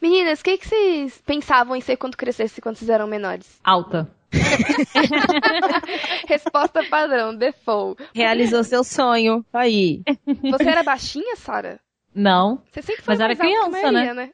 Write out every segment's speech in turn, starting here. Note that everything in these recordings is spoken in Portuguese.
Meninas, o que, que vocês pensavam em ser quando crescesse, quando vocês eram menores? Alta. Resposta padrão, default. Realizou seu sonho. Aí. Você era baixinha, Sara? Não. Você sempre foi Mas era criança, maioria, né?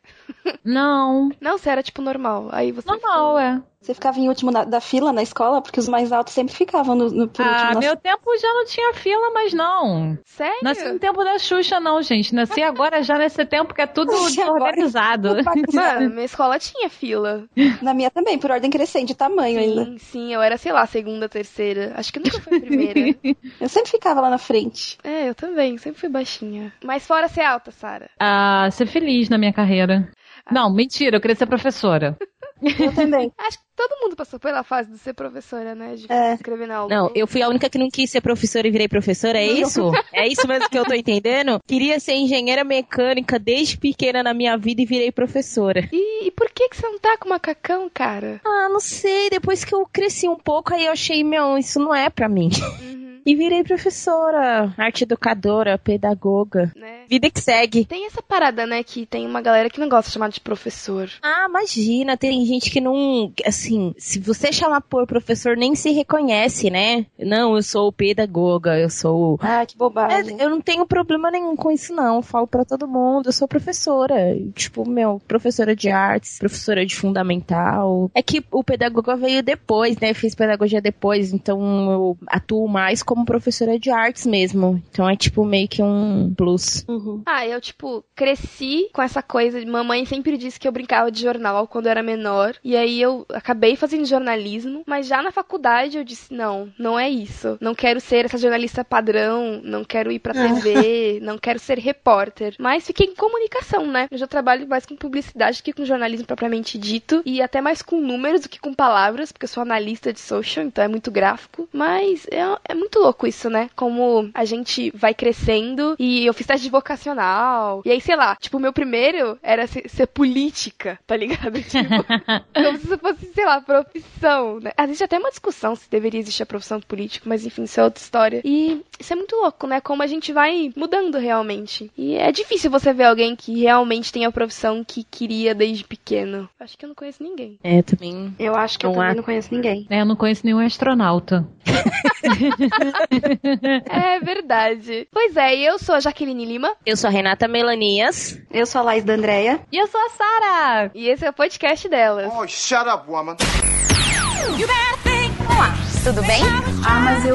Não. Não, você era tipo normal. Aí você Normal, é. Você ficava em último na- da fila na escola, porque os mais altos sempre ficavam no, no por Ah, último. meu tempo já não tinha fila, mas não. Sério? Nasci no tempo da Xuxa, não, gente. Nasci agora já nesse tempo que é tudo desorganizado. Mano, minha escola tinha fila. Na minha também, por ordem crescente, de tamanho ainda. Sim, sim, eu era, sei lá, segunda, terceira. Acho que nunca foi a primeira. Eu sempre ficava lá na frente. é, eu também, sempre fui baixinha. Mas fora ser alta, Sara. Ah, ser feliz na minha carreira. Não, mentira, eu queria ser professora. Eu também. Acho que todo mundo passou pela fase de ser professora, né? De É. escrever na aula. Não, eu fui a única que não quis ser professora e virei professora, é isso? É isso mesmo que eu tô entendendo? Queria ser engenheira mecânica desde pequena na minha vida e virei professora. E, e por que, que você não tá com macacão, cara? Ah, não sei, depois que eu cresci um pouco, aí eu achei, meu, isso não é pra mim. Uhum, E virei professora, arte educadora, pedagoga. né? Vida que segue. Tem essa parada, né, que tem uma galera que não gosta de chamar de professor. Ah, imagina, tem gente que não. Assim, se você chamar por professor, nem se reconhece, né? Não, eu sou pedagoga, eu sou. Ah, que bobagem. É, eu não tenho problema nenhum com isso, não. Eu falo pra todo mundo, eu sou professora. Tipo, meu, professora de artes, professora de fundamental. É que o pedagoga veio depois, né? Fiz pedagogia depois, então eu atuo mais como professora de artes mesmo. Então é tipo meio que um plus. Uhum. Ah, eu, tipo, cresci com essa coisa de mamãe sempre disse que eu brincava de jornal quando eu era menor. E aí eu acabei fazendo jornalismo, mas já na faculdade eu disse: não, não é isso. Não quero ser essa jornalista padrão, não quero ir pra TV, não quero ser repórter. Mas fiquei em comunicação, né? Eu já trabalho mais com publicidade do que com jornalismo propriamente dito. E até mais com números do que com palavras, porque eu sou analista de social, então é muito gráfico. Mas é, é muito louco isso, né? Como a gente vai crescendo e eu fiz teste de vocacional. E aí, sei lá, tipo, o meu primeiro era ser, ser política, tá ligado? Tipo, como se isso fosse, sei lá, profissão, né? Existe até uma discussão se deveria existir a profissão de político, mas enfim, isso é outra história. E isso é muito louco, né? Como a gente vai mudando realmente. E é difícil você ver alguém que realmente tem a profissão que queria desde pequeno. Acho que eu não conheço ninguém. É, também. Eu acho que eu Não também há. não conheço ninguém. É, eu não conheço nenhum astronauta. É verdade. Pois é, eu sou a Jaqueline Lima. Eu sou a Renata Melanias. Eu sou a Laís da Andréia. E eu sou a Sara! E esse é o podcast delas. Oh, shut up, woman. Tudo bem? Ah, mas eu,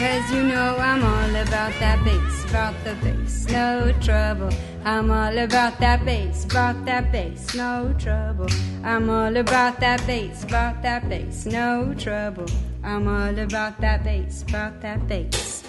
Because you know I'm all about that bass, about the bass, no trouble. I'm all about that bass, about that bass, no trouble. I'm all about that bass, about that bass, no trouble. I'm all about that bass, about that bass.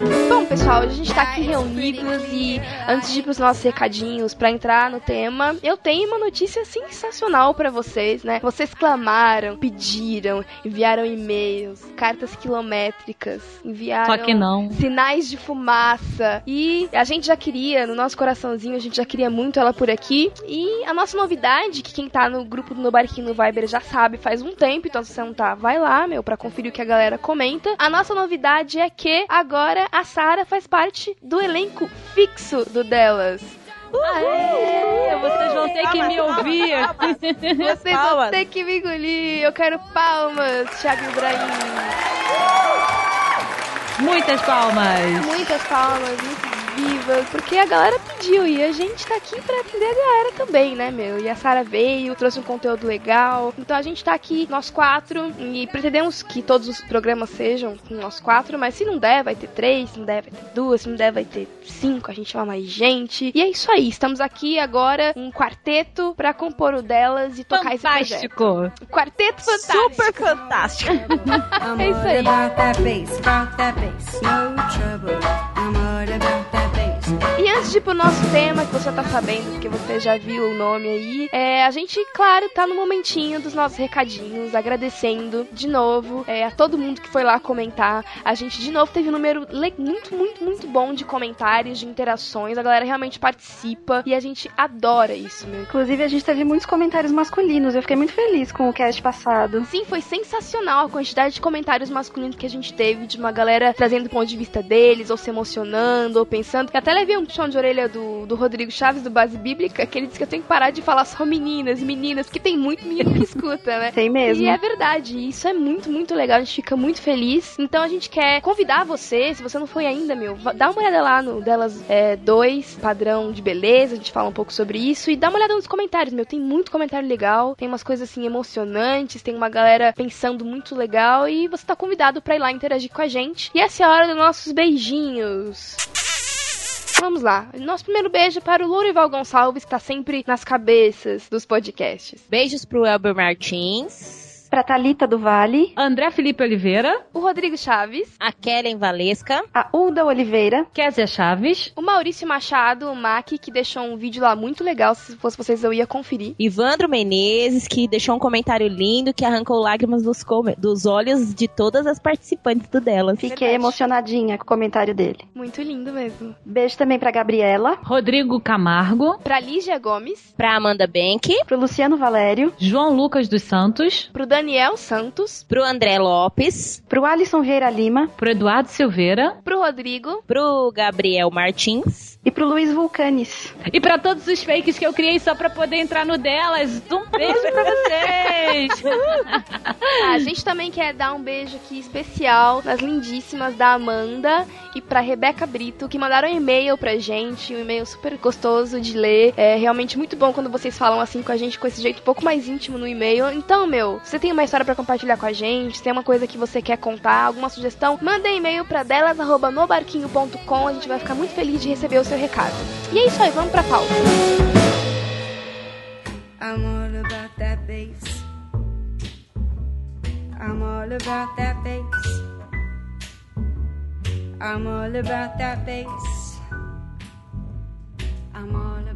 Bom, pessoal, a gente tá aqui reunidos e antes de ir pros nossos recadinhos pra entrar no tema, eu tenho uma notícia sensacional pra vocês, né? Vocês clamaram, pediram, enviaram e-mails, cartas quilométricas, enviaram Só que não. sinais de fumaça. E a gente já queria, no nosso coraçãozinho, a gente já queria muito ela por aqui. E a nossa novidade, que quem tá no grupo do No Barquinho no Viber já sabe faz um tempo, então se você não tá, vai lá, meu, pra conferir o que a galera comenta. A nossa novidade é que agora a Sara faz parte do elenco fixo do delas. Aê, vocês vão ter que me ouvir. Vocês vão ter que me engolir. Eu quero palmas, Thiago Ibrahim. Muitas palmas. Muitas palmas, muito vivas, porque a galera pediu e a gente tá aqui pra atender a galera também, né, meu? E a Sara veio, trouxe um conteúdo legal. Então a gente tá aqui, nós quatro, e pretendemos que todos os programas sejam com nós quatro, mas se não der, vai ter três, se não der, vai ter duas, se não der, vai ter cinco, a gente chama mais gente. E é isso aí, estamos aqui agora, um quarteto pra compor o delas e tocar esse projeto. Fantástico. Quarteto fantástico. Super fantástico. I'm É isso aí. about that bass, about that bass, no trouble. I'm all about that. E antes de ir pro nosso tema, que você tá sabendo, porque você já viu o nome aí, é, a gente, claro, tá no momentinho dos nossos recadinhos, agradecendo de novo é, a todo mundo que foi lá comentar. A gente, de novo, teve um número muito, muito, muito bom de comentários, de interações. A galera realmente participa e a gente adora isso, meu. Inclusive, a gente teve muitos comentários masculinos. Eu fiquei muito feliz com o cast passado. Sim, foi sensacional a quantidade de comentários masculinos que a gente teve, de uma galera trazendo o ponto de vista deles, ou se emocionando, ou pensando. Eu até levei um puxão de orelha do, do Rodrigo Chaves, do Base Bíblica, que ele disse que eu tenho que parar de falar só meninas, meninas, que tem muito menino que escuta, né? Tem mesmo. E é verdade, isso é muito, muito legal, a gente fica muito feliz. Então a gente quer convidar você, se você não foi ainda, meu, dá uma olhada lá no delas é, dois, padrão de beleza, a gente fala um pouco sobre isso, e dá uma olhada nos comentários, meu, tem muito comentário legal, tem umas coisas assim emocionantes, tem uma galera pensando muito legal, e você tá convidado para ir lá interagir com a gente. E essa é a hora dos nossos beijinhos. Vamos lá. Nosso primeiro beijo para o Lourival Gonçalves, que tá sempre nas cabeças dos podcasts. Beijos pro Elber Martins. Pra Thalita do Vale. André Felipe Oliveira. O Rodrigo Chaves. A Kellen Valesca. A Uda Oliveira. Kézia Chaves. O Maurício Machado, o Mac, que deixou um vídeo lá muito legal. Se fosse vocês, eu ia conferir. Ivandro Menezes, que deixou um comentário lindo que arrancou lágrimas dos, dos olhos de todas as participantes do delas. Fiquei Verdade. emocionadinha com o comentário dele. Muito lindo mesmo. Beijo também pra Gabriela. Rodrigo Camargo. Pra Lígia Gomes. Pra Amanda Benck. Pro Luciano Valério. João Lucas dos Santos. Pro Daniel Santos. Pro André Lopes. Pro Alisson Vieira Lima. Pro Eduardo Silveira. Pro Rodrigo. Pro Gabriel Martins. E pro Luiz Vulcanes. E para todos os fakes que eu criei só para poder entrar no delas. Um beijo pra vocês! a gente também quer dar um beijo aqui especial nas lindíssimas da Amanda e pra Rebeca Brito, que mandaram um e-mail pra gente, um e-mail super gostoso de ler. É realmente muito bom quando vocês falam assim com a gente, com esse jeito um pouco mais íntimo no e-mail. Então, meu, se você tem uma história para compartilhar com a gente, se tem uma coisa que você quer contar, alguma sugestão, manda e-mail pra delas.nobarquinho.com. A gente vai ficar muito feliz de receber o seu recado. E é isso aí, vamos pra pauta. I'm all about that bass. I'm all about that bass. I'm all about that bass. I'm all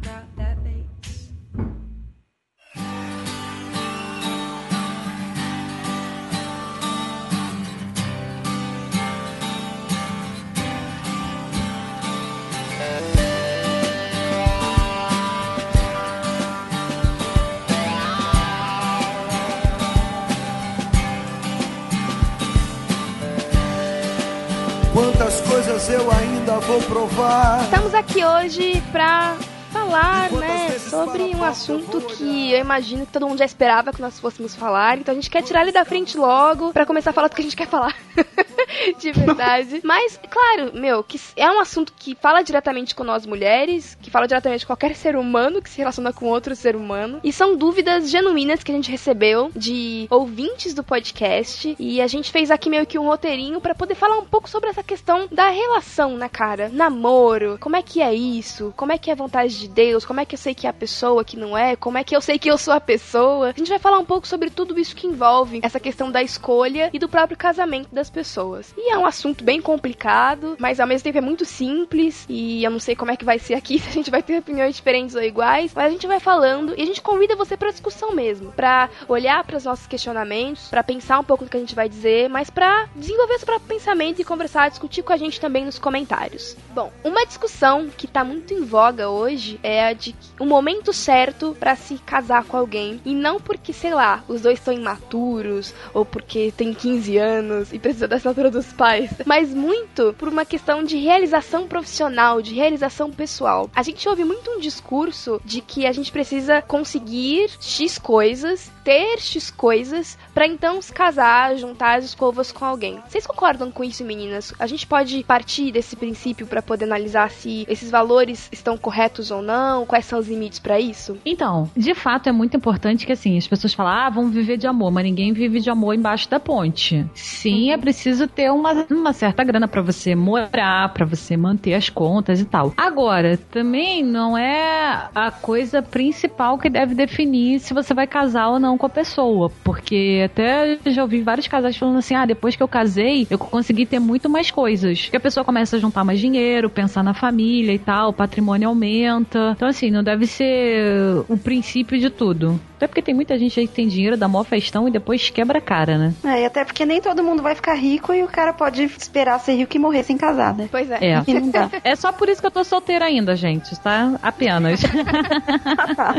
Quantas coisas eu ainda vou provar. Estamos aqui hoje para falar, né, sobre um assunto que eu imagino que todo mundo já esperava que nós fôssemos falar. Então a gente quer tirar ele da frente logo para começar a falar do que a gente quer falar. de verdade. Mas, claro, meu, que é um assunto que fala diretamente com nós mulheres, que fala diretamente com qualquer ser humano que se relaciona com outro ser humano. E são dúvidas genuínas que a gente recebeu de ouvintes do podcast. E a gente fez aqui meio que um roteirinho para poder falar um pouco sobre essa questão da relação, né, cara? Namoro, como é que é isso? Como é que é a vontade de Deus? Como é que eu sei que é a pessoa que não é? Como é que eu sei que eu sou a pessoa? A gente vai falar um pouco sobre tudo isso que envolve essa questão da escolha e do próprio casamento das pessoas. E é um assunto bem complicado, mas ao mesmo tempo é muito simples. E eu não sei como é que vai ser aqui, se a gente vai ter opiniões diferentes ou iguais. Mas a gente vai falando e a gente convida você para discussão mesmo, para olhar para os nossos questionamentos, para pensar um pouco do que a gente vai dizer, mas para desenvolver seu próprio pensamento e conversar, discutir com a gente também nos comentários. Bom, uma discussão que tá muito em voga hoje é a de o momento certo para se casar com alguém e não porque, sei lá, os dois estão imaturos ou porque tem 15 anos e precisa da assinatura dos pais, mas muito por uma questão de realização profissional, de realização pessoal. A gente ouve muito um discurso de que a gente precisa conseguir X coisas, ter X coisas, para então se casar, juntar as escovas com alguém. Vocês concordam com isso, meninas? A gente pode partir desse princípio para poder analisar se esses valores estão corretos ou não? Quais são os limites para isso? Então, de fato é muito importante que assim, as pessoas falam: "Ah, vamos viver de amor", mas ninguém vive de amor embaixo da ponte. Sim, é preciso ter uma, uma certa grana para você morar, para você manter as contas e tal. Agora, também não é a coisa principal que deve definir se você vai casar ou não relação com a pessoa. Porque até já ouvi vários casais falando assim: ah, depois que eu casei, eu consegui ter muito mais coisas. Que a pessoa começa a juntar mais dinheiro, pensar na família e tal, o patrimônio aumenta. Então, assim, não deve ser o princípio de tudo. Até porque tem muita gente aí que tem dinheiro, dá mó festão e depois quebra a cara, né? É, e até porque nem todo mundo vai ficar rico e o cara pode esperar ser rico e morrer sem casar, né? Pois é. É. Não dá. É só por isso que eu tô solteira ainda, gente, tá? Apenas.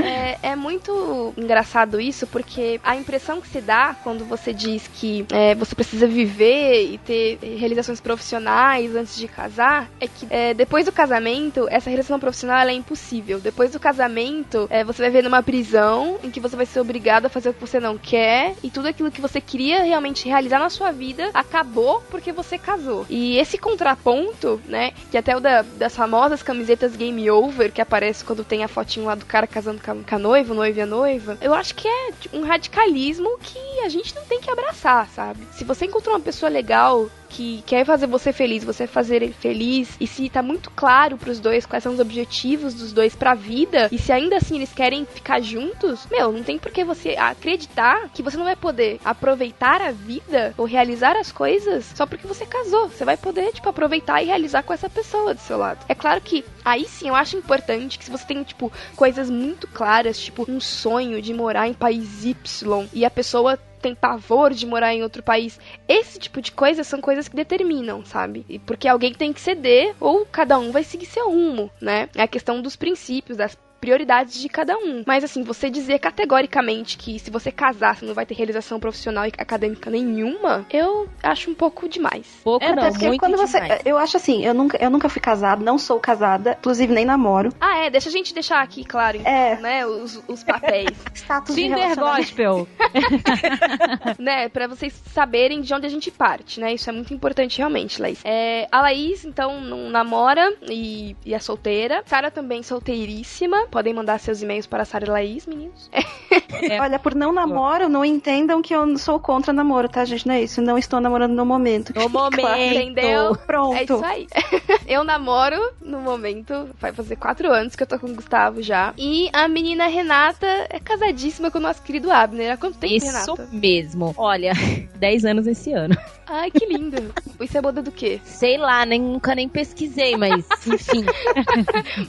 É, é muito engraçado isso, porque a impressão que se dá quando você diz que é, você precisa viver e ter realizações profissionais antes de casar, é que é, depois do casamento, essa realização profissional é impossível. Depois do casamento, é, você vai ver numa prisão em que você vai ser obrigado a fazer o que você não quer e tudo aquilo que você queria realmente realizar na sua vida acabou porque você casou. E esse contraponto, né, que até o da- das famosas camisetas game over que aparece quando tem a fotinho lá do cara casando com a, com a noiva, o noivo e a noiva, eu acho que é tipo, um radicalismo que a gente não tem que abraçar, sabe? Se você encontrou uma pessoa legal que quer fazer você feliz, você fazer ele feliz, e se tá muito claro pros dois quais são os objetivos dos dois pra vida, e se ainda assim eles querem ficar juntos, meu, não tem por que você acreditar que você não vai poder aproveitar a vida ou realizar as coisas só porque você casou. Você vai poder, tipo, aproveitar e realizar com essa pessoa do seu lado. É claro que aí sim eu acho importante que se você tem, tipo, coisas muito claras, tipo, um sonho de morar em país Y e a pessoa tem pavor de morar em outro país. Esse tipo de coisas são coisas que determinam, sabe? E porque alguém tem que ceder ou cada um vai seguir seu rumo, né? É a questão dos princípios, das prioridades de cada um. Mas assim, você dizer categoricamente que se você casar, você não vai ter realização profissional e acadêmica nenhuma, eu acho um pouco demais. Pouco É, não, porque muito quando você. demais. Eu acho assim, eu nunca, eu nunca fui casada, não sou casada, inclusive nem namoro. Ah, é, deixa a gente deixar aqui claro, então, É. né, os, os papéis, Status de Tinder relacionamento. Gospel. né, pra vocês saberem de onde a gente parte, né, isso é muito importante realmente, Laís. É, a Laís, então, não namora e, e é solteira. Sara também solteiríssima, podem mandar seus e-mails para Sara e Laís, meninos. É. Olha, por não namoro, não entendam que eu sou contra namoro, tá, gente? Não é isso. Não estou namorando no momento. No momento. Entendeu? Pronto. É isso aí. eu namoro no momento, vai fazer quatro anos que eu tô com o Gustavo já. E a menina Renata é casadíssima com o nosso querido Abner. Há quanto tempo, Isso Renata? mesmo. Olha, 10 anos esse ano. Ai, que lindo. Isso é boda do quê? Sei lá, nem, nunca nem pesquisei, mas enfim.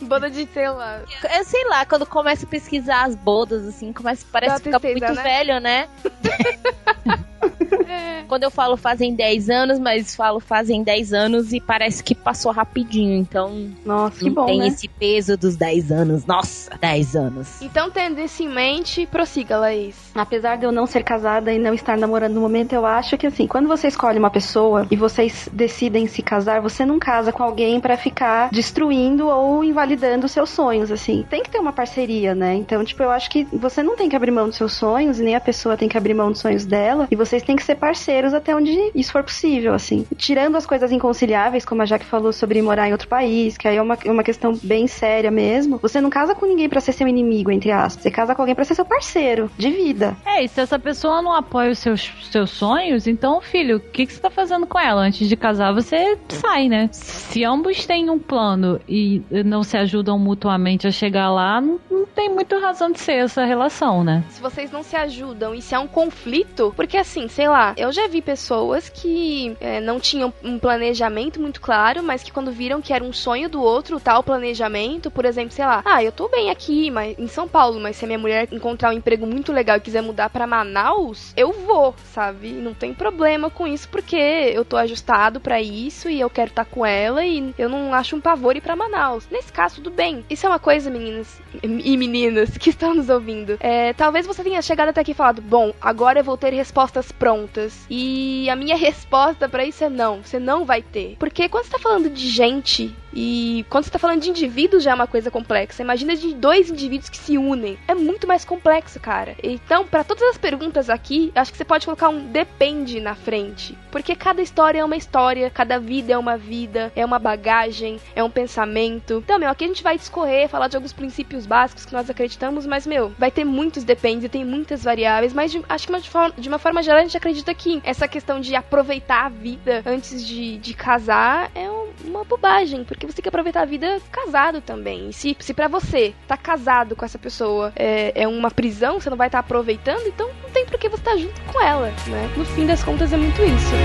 Boda de, sei lá. Eu sei lá, quando começa a pesquisar as bodas, assim, começa, parece Dá ficar muito né? velho, né? Quando eu falo fazem 10 anos, mas falo fazem 10 anos e parece que passou rapidinho. Então, Nossa, que não bom, tem né? esse peso dos 10 anos. Nossa, 10 anos. Então, tendo isso em mente, prossiga, Laís. Apesar de eu não ser casada e não estar namorando no momento, eu acho que assim, quando você escolhe uma pessoa e vocês decidem se casar, você não casa com alguém pra ficar destruindo ou invalidando seus sonhos, assim. Tem que ter uma parceria, né? Então, tipo, eu acho que você não tem que abrir mão dos seus sonhos, e nem a pessoa tem que abrir mão dos sonhos dela, e vocês têm que ser parceiros até onde isso for possível, assim. Tirando as coisas inconciliáveis, como a Jaque falou sobre morar em outro país, que aí é uma, é uma questão bem séria mesmo. Você não casa com ninguém pra ser seu inimigo, entre aspas. Você casa com alguém pra ser seu parceiro de vida. É, e se essa pessoa não apoia os seus, seus sonhos, então, filho, o que, que você tá fazendo com ela? Antes de casar, você sai, né? Se ambos têm um plano e não se ajudam mutuamente a chegar lá, não, não tem muito razão de ser essa relação, né? se vocês não se ajudam e se há um conflito, porque assim, sei lá, eu já vi pessoas que é, não tinham um planejamento muito claro, mas que quando viram que era um sonho do outro, tal planejamento, por exemplo, sei lá, ah, eu tô bem aqui, mas em São Paulo, mas se a minha mulher encontrar um emprego muito legal e quiser mudar pra Manaus, eu vou, sabe? Não tem problema com isso, porque eu tô ajustado pra isso e eu quero estar com ela e eu não acho um pavor ir pra Manaus. Nesse caso, tudo bem. Isso é uma coisa, meninas e meninas que estão nos ouvindo. É, talvez você tenha chegado até aqui e falado: Bom, agora eu vou ter respostas prontas. E a minha resposta pra isso é não. Você não vai ter. Porque quando você tá falando de gente e quando você tá falando de indivíduos já é uma coisa complexa. Imagina de dois indivíduos que se unem. É muito mais complexo, cara. Então, pra todas as perguntas aqui, acho que você pode colocar um depende na frente. Porque cada história é uma história, cada vida é uma vida, é uma bagagem, é um pensamento. Então, meu, aqui a gente vai discorrer, falar de alguns princípios básicos que nós acreditamos, mas, meu, vai ter muitos dependes, tem muitas variáveis, mas de- acho que de, de uma forma geral a gente acredita que essa questão de aproveitar a vida antes de, de casar é um- uma bobagem, porque você tem que aproveitar a vida casado também. E se, se para você tá casado com essa pessoa é, é uma prisão, você não vai estar tá aproveitando, então não tem por que você estar tá junto com ela, né? No fim das contas é muito isso.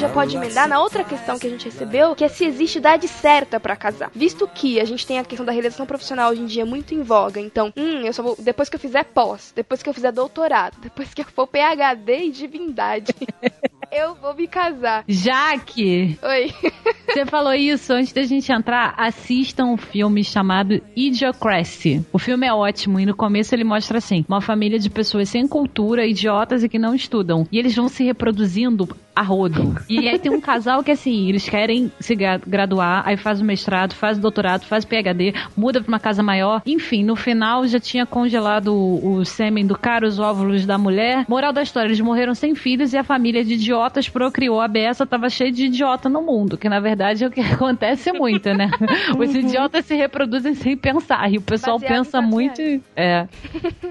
já pode emendar na outra questão que a gente recebeu, que é se existe idade certa para casar. Visto que a gente tem a questão da realização profissional hoje em dia muito em voga, então, hum, eu só vou depois que eu fizer pós, depois que eu fizer doutorado, depois que eu for PhD em divindade. eu vou me casar. Jaque! Oi. Você falou isso antes da gente entrar. Assistam um filme chamado Idiocracy. O filme é ótimo e no começo ele mostra assim: uma família de pessoas sem cultura, idiotas e que não estudam. E eles vão se reproduzindo a rodo. E aí tem um casal que assim, eles querem se graduar, aí faz o mestrado, faz o doutorado, faz o PhD, muda pra uma casa maior. Enfim, no final já tinha congelado o, o sêmen do cara, os óvulos da mulher. Moral da história, eles morreram sem filhos e a família de idiotas procriou. A beça tava cheia de idiota no mundo, que na verdade é o que acontece muito, né? Os idiotas se reproduzem sem pensar e o pessoal Baseado pensa muito. É.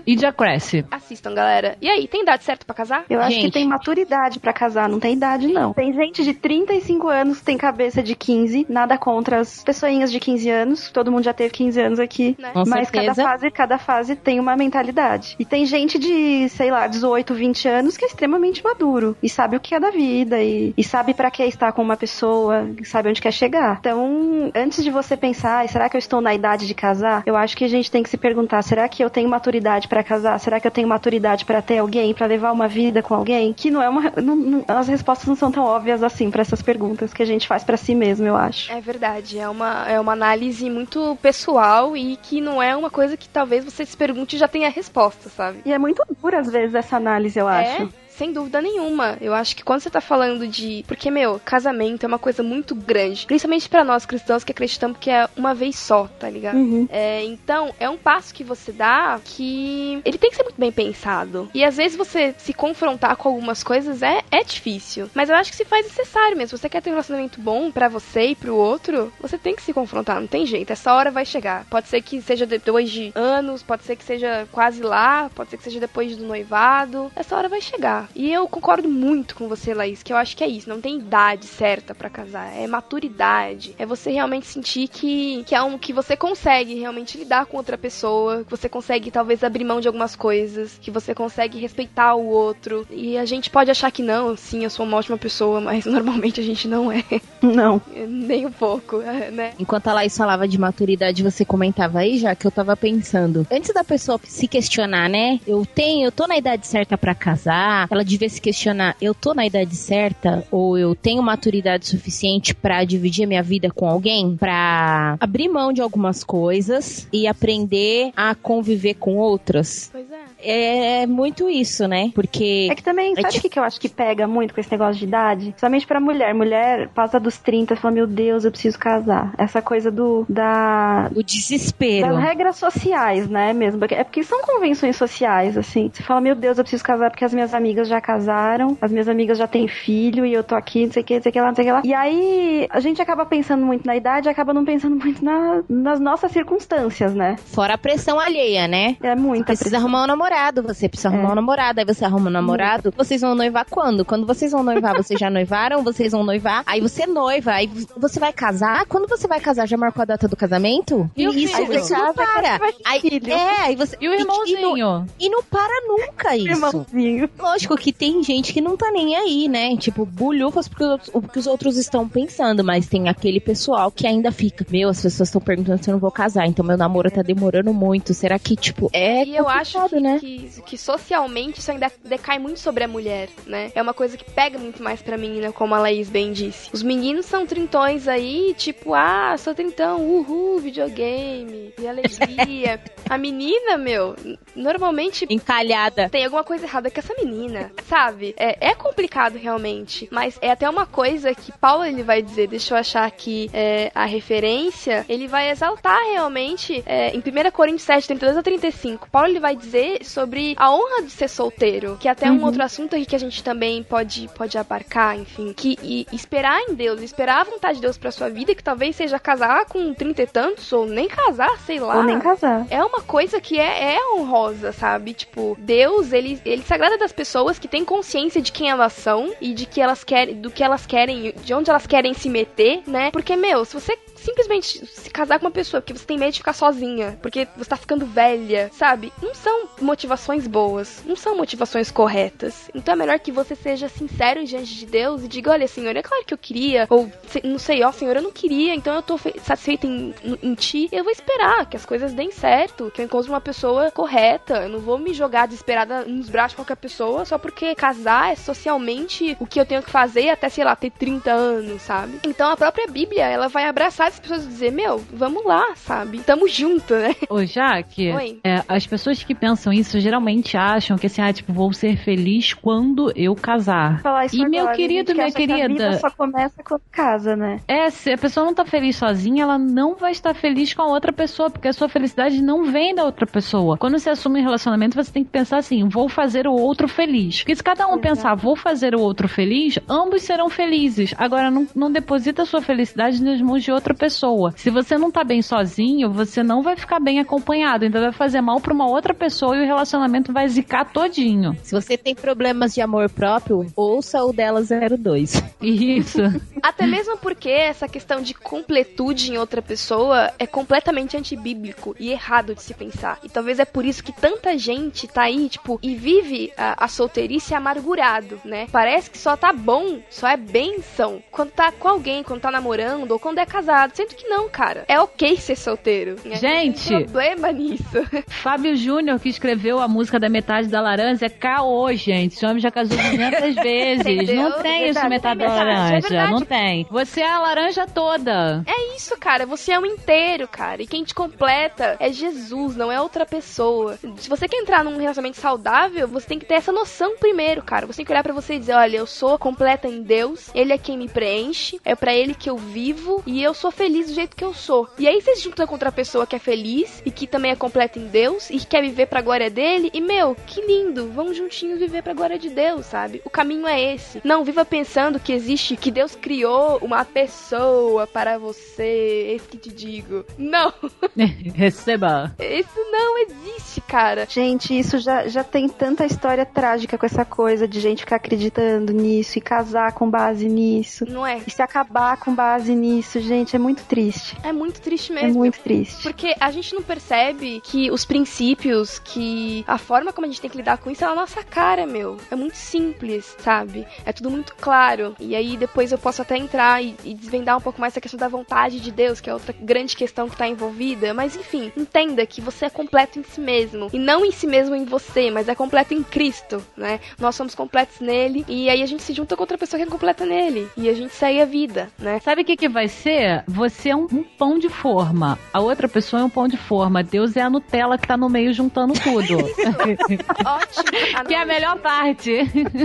Idiocracy. Assistam, galera. E aí, tem idade certa para casar? Eu acho que tem maturidade para casar, não tem idade, não. Tem gente de 35 anos que tem cabeça de 15, nada contra as pessoinhas de 15 anos, todo mundo já teve 15 anos aqui, né? mas cada fase, cada fase tem uma mentalidade. E tem gente de, sei lá, 18, 20 anos que é extremamente maduro e sabe o que da vida e, e sabe para que estar com uma pessoa, sabe onde quer chegar. Então, antes de você pensar, será que eu estou na idade de casar? Eu acho que a gente tem que se perguntar, será que eu tenho maturidade para casar? Será que eu tenho maturidade para ter alguém, para levar uma vida com alguém? Que não é uma não, não, as respostas não são tão óbvias assim para essas perguntas que a gente faz para si mesmo, eu acho. É verdade, é uma, é uma análise muito pessoal e que não é uma coisa que talvez você se pergunte e já tenha a resposta, sabe? E é muito dura às vezes essa análise, eu é? acho. Sem dúvida nenhuma. Eu acho que quando você tá falando de. Porque, meu, casamento é uma coisa muito grande. Principalmente para nós cristãos que acreditamos que é uma vez só, tá ligado? Uhum. É, então, é um passo que você dá que ele tem que ser muito bem pensado. E às vezes você se confrontar com algumas coisas é, é difícil. Mas eu acho que se faz necessário mesmo. Se você quer ter um relacionamento bom para você e pro outro, você tem que se confrontar. Não tem jeito. Essa hora vai chegar. Pode ser que seja depois de anos, pode ser que seja quase lá, pode ser que seja depois do noivado. Essa hora vai chegar. E eu concordo muito com você, Laís, que eu acho que é isso. Não tem idade certa para casar. É maturidade. É você realmente sentir que, que é um que você consegue realmente lidar com outra pessoa, que você consegue talvez abrir mão de algumas coisas, que você consegue respeitar o outro. E a gente pode achar que não, sim, eu sou uma ótima pessoa, mas normalmente a gente não é. Não. Nem um pouco, né? Enquanto a Laís falava de maturidade, você comentava aí já que eu tava pensando. Antes da pessoa se questionar, né? Eu tenho, eu tô na idade certa para casar, ela devia se questionar: eu tô na idade certa ou eu tenho maturidade suficiente para dividir a minha vida com alguém, para abrir mão de algumas coisas e aprender a conviver com outras? Pois é. É muito isso, né? Porque. É que também, sabe o que eu acho que pega muito com esse negócio de idade? Principalmente pra mulher. Mulher passa dos 30 e fala: Meu Deus, eu preciso casar. Essa coisa do. da. O desespero. Das regras sociais, né? Mesmo. É porque são convenções sociais, assim. Você fala: Meu Deus, eu preciso casar porque as minhas amigas já casaram, as minhas amigas já têm filho e eu tô aqui, não sei o que, não sei o que lá, não sei o que lá. E aí a gente acaba pensando muito na idade e acaba não pensando muito na, nas nossas circunstâncias, né? Fora a pressão alheia, né? É muito. Você precisa arrumar um namorado, você precisa arrumar é. um namorado, aí você arruma um namorado. Vocês vão noivar quando? Quando vocês vão noivar, vocês já noivaram, vocês vão noivar, aí você noiva, aí você vai casar. Quando você vai casar, já marcou a data do casamento? E, e isso aí você não para. Aí, é, aí você. E o irmãozinho? E, e, não, e não para nunca isso. Irmãozinho. Lógico que tem gente que não tá nem aí, né? Tipo, bulhufas porque o que os outros estão pensando, mas tem aquele pessoal que ainda fica, meu, as pessoas estão perguntando se eu não vou casar, então meu namoro tá demorando muito. Será que, tipo, é. E eu acho que, né? que, que, socialmente isso ainda decai muito sobre a mulher, né? É uma coisa que pega muito mais pra menina, como a Laís bem disse. Os meninos são trintões aí, tipo, ah, sou trintão, uhul, videogame, e alegria. a menina, meu, normalmente. Encalhada. Tem alguma coisa errada com essa menina, sabe? É, é complicado realmente, mas é até uma coisa que Paulo ele vai dizer, deixa eu achar aqui é, a referência, ele vai exaltar realmente é, em 1 Coríntios 7, 32 a 35. Paulo ele vai dizer sobre a honra de ser solteiro, que é até Uhum. um outro assunto aqui que a gente também pode, pode abarcar, enfim, que e esperar em Deus, esperar a vontade de Deus pra sua vida, que talvez seja casar com trinta e tantos, ou nem casar, sei lá. Ou nem casar. É uma coisa que é, é honrosa, sabe? Tipo, Deus, ele, ele se agrada das pessoas que têm consciência de quem elas são e de que elas querem, do que elas querem, de onde elas querem se meter, né? Porque, meu, se você simplesmente se casar com uma pessoa porque você tem medo de ficar sozinha, porque você tá ficando velha, sabe? Não são motivações boas, não são motivações corretas. Então é melhor que você seja sincero diante de Deus e diga: olha, Senhor, é claro que eu queria, ou não sei, ó, Senhor, eu não queria, então eu tô fe- satisfeita em, em ti. Eu vou esperar que as coisas deem certo, que eu encontre uma pessoa correta. Eu não vou me jogar desesperada nos braços de qualquer pessoa só porque casar é socialmente o que eu tenho que fazer até, sei lá, ter 30 anos, sabe? Então a própria Bíblia, ela vai abraçar essas pessoas e dizer: meu, vamos lá, sabe? Tamo junto, né? Ô, Jaque, é, as pessoas que pensam isso geralmente acham que assim, ah, tipo, vou ser feliz quando eu casar. Falar isso E meu agora, querido, gente, que minha acha que a querida. vida só começa quando casa, né? É, se a pessoa não tá feliz sozinha, ela não vai estar feliz com a outra pessoa, porque a sua felicidade não vem da outra pessoa. Quando você assume um relacionamento, você tem que pensar assim: vou fazer o outro feliz. Porque se cada um pensar, vou fazer o outro feliz, ambos serão felizes. Agora, não, não deposita sua felicidade nas mãos de outra pessoa. Se você não tá bem sozinho, você não vai ficar bem acompanhado. Então vai fazer mal pra uma outra pessoa e o relacionamento vai zicar todinho. Se você tem problemas de amor próprio, ouça o dela 02. Isso. Até mesmo porque essa questão de completude em outra pessoa é completamente antibíblico e errado de se pensar. E talvez é por isso que tanta gente tá aí, tipo, e vive a, a solteirice amargurado, né? Parece que só tá bom, só é benção quando tá com alguém, quando tá namorando ou quando é casado. Sendo que não, cara. É ok ser solteiro. né? Gente. Não tem problema nisso. Fábio Júnior, que escreveu a música da metade da laranja, é caô, gente. Esse homem já casou 200 vezes. Entendeu? Não tem É isso, verdade, metade não da é laranja. verdade. não tem. Você é a laranja toda. É isso, cara. Você é um inteiro, cara. E quem te completa é Jesus, não é outra pessoa. Se você quer entrar num relacionamento saudável, você tem que ter essa noção primeiro, cara. Você tem que olhar pra você e dizer: olha, eu sou completa em Deus, Ele é quem me preenche, é pra Ele que eu vivo e eu sou feliz do jeito que eu sou. E aí você se junta com outra pessoa que é feliz e que também é completa em Deus e que quer viver pra glória dele. E, meu, que lindo. Vamos juntinhos viver pra glória de Deus, sabe? O caminho é esse. Não viva pensando que existe, que Deus criou uma pessoa para você. Esse que te digo. Não. Receba. Isso não existe, cara. Gente, isso já, já tem tanta história trágica com essa coisa de gente ficar acreditando nisso e casar com base nisso. Não é? E se acabar com base nisso, gente, é muito triste. É muito triste É mesmo. muito triste. Porque a gente não percebe que os princípios, que a forma como a gente tem que lidar com isso é na nossa cara, meu. É muito simples, sabe? É tudo muito claro. E aí depois eu posso até entrar e, e desvendar um pouco mais essa questão da vontade de Deus, que é outra grande questão que tá envolvida. Mas enfim, entenda que você é completo em si mesmo. E não em si mesmo em você, mas é completo em Cristo, né? Nós somos completos nele. E aí a gente se junta com outra pessoa que é completa nele. E a gente segue a vida, né? Sabe o que, que vai ser? Você é um, um pão de forma. A outra pessoa é um pão de forma. Deus é a Nutella que tá no meio juntando tudo. Ótimo. que é a melhor parte.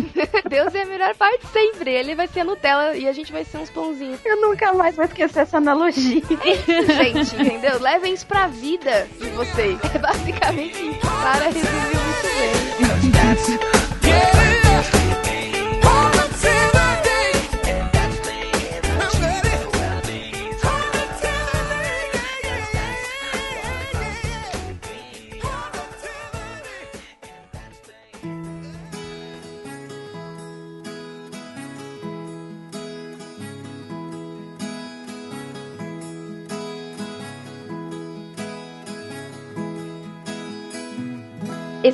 Deus é a melhor parte sempre. Ele vai ser a Nutella e a gente vai ser uns pãozinhos. Eu nunca mais vou esquecer essa analogia. gente, entendeu? Levem isso pra vida de vocês. É basicamente isso. Para resumir muito bem.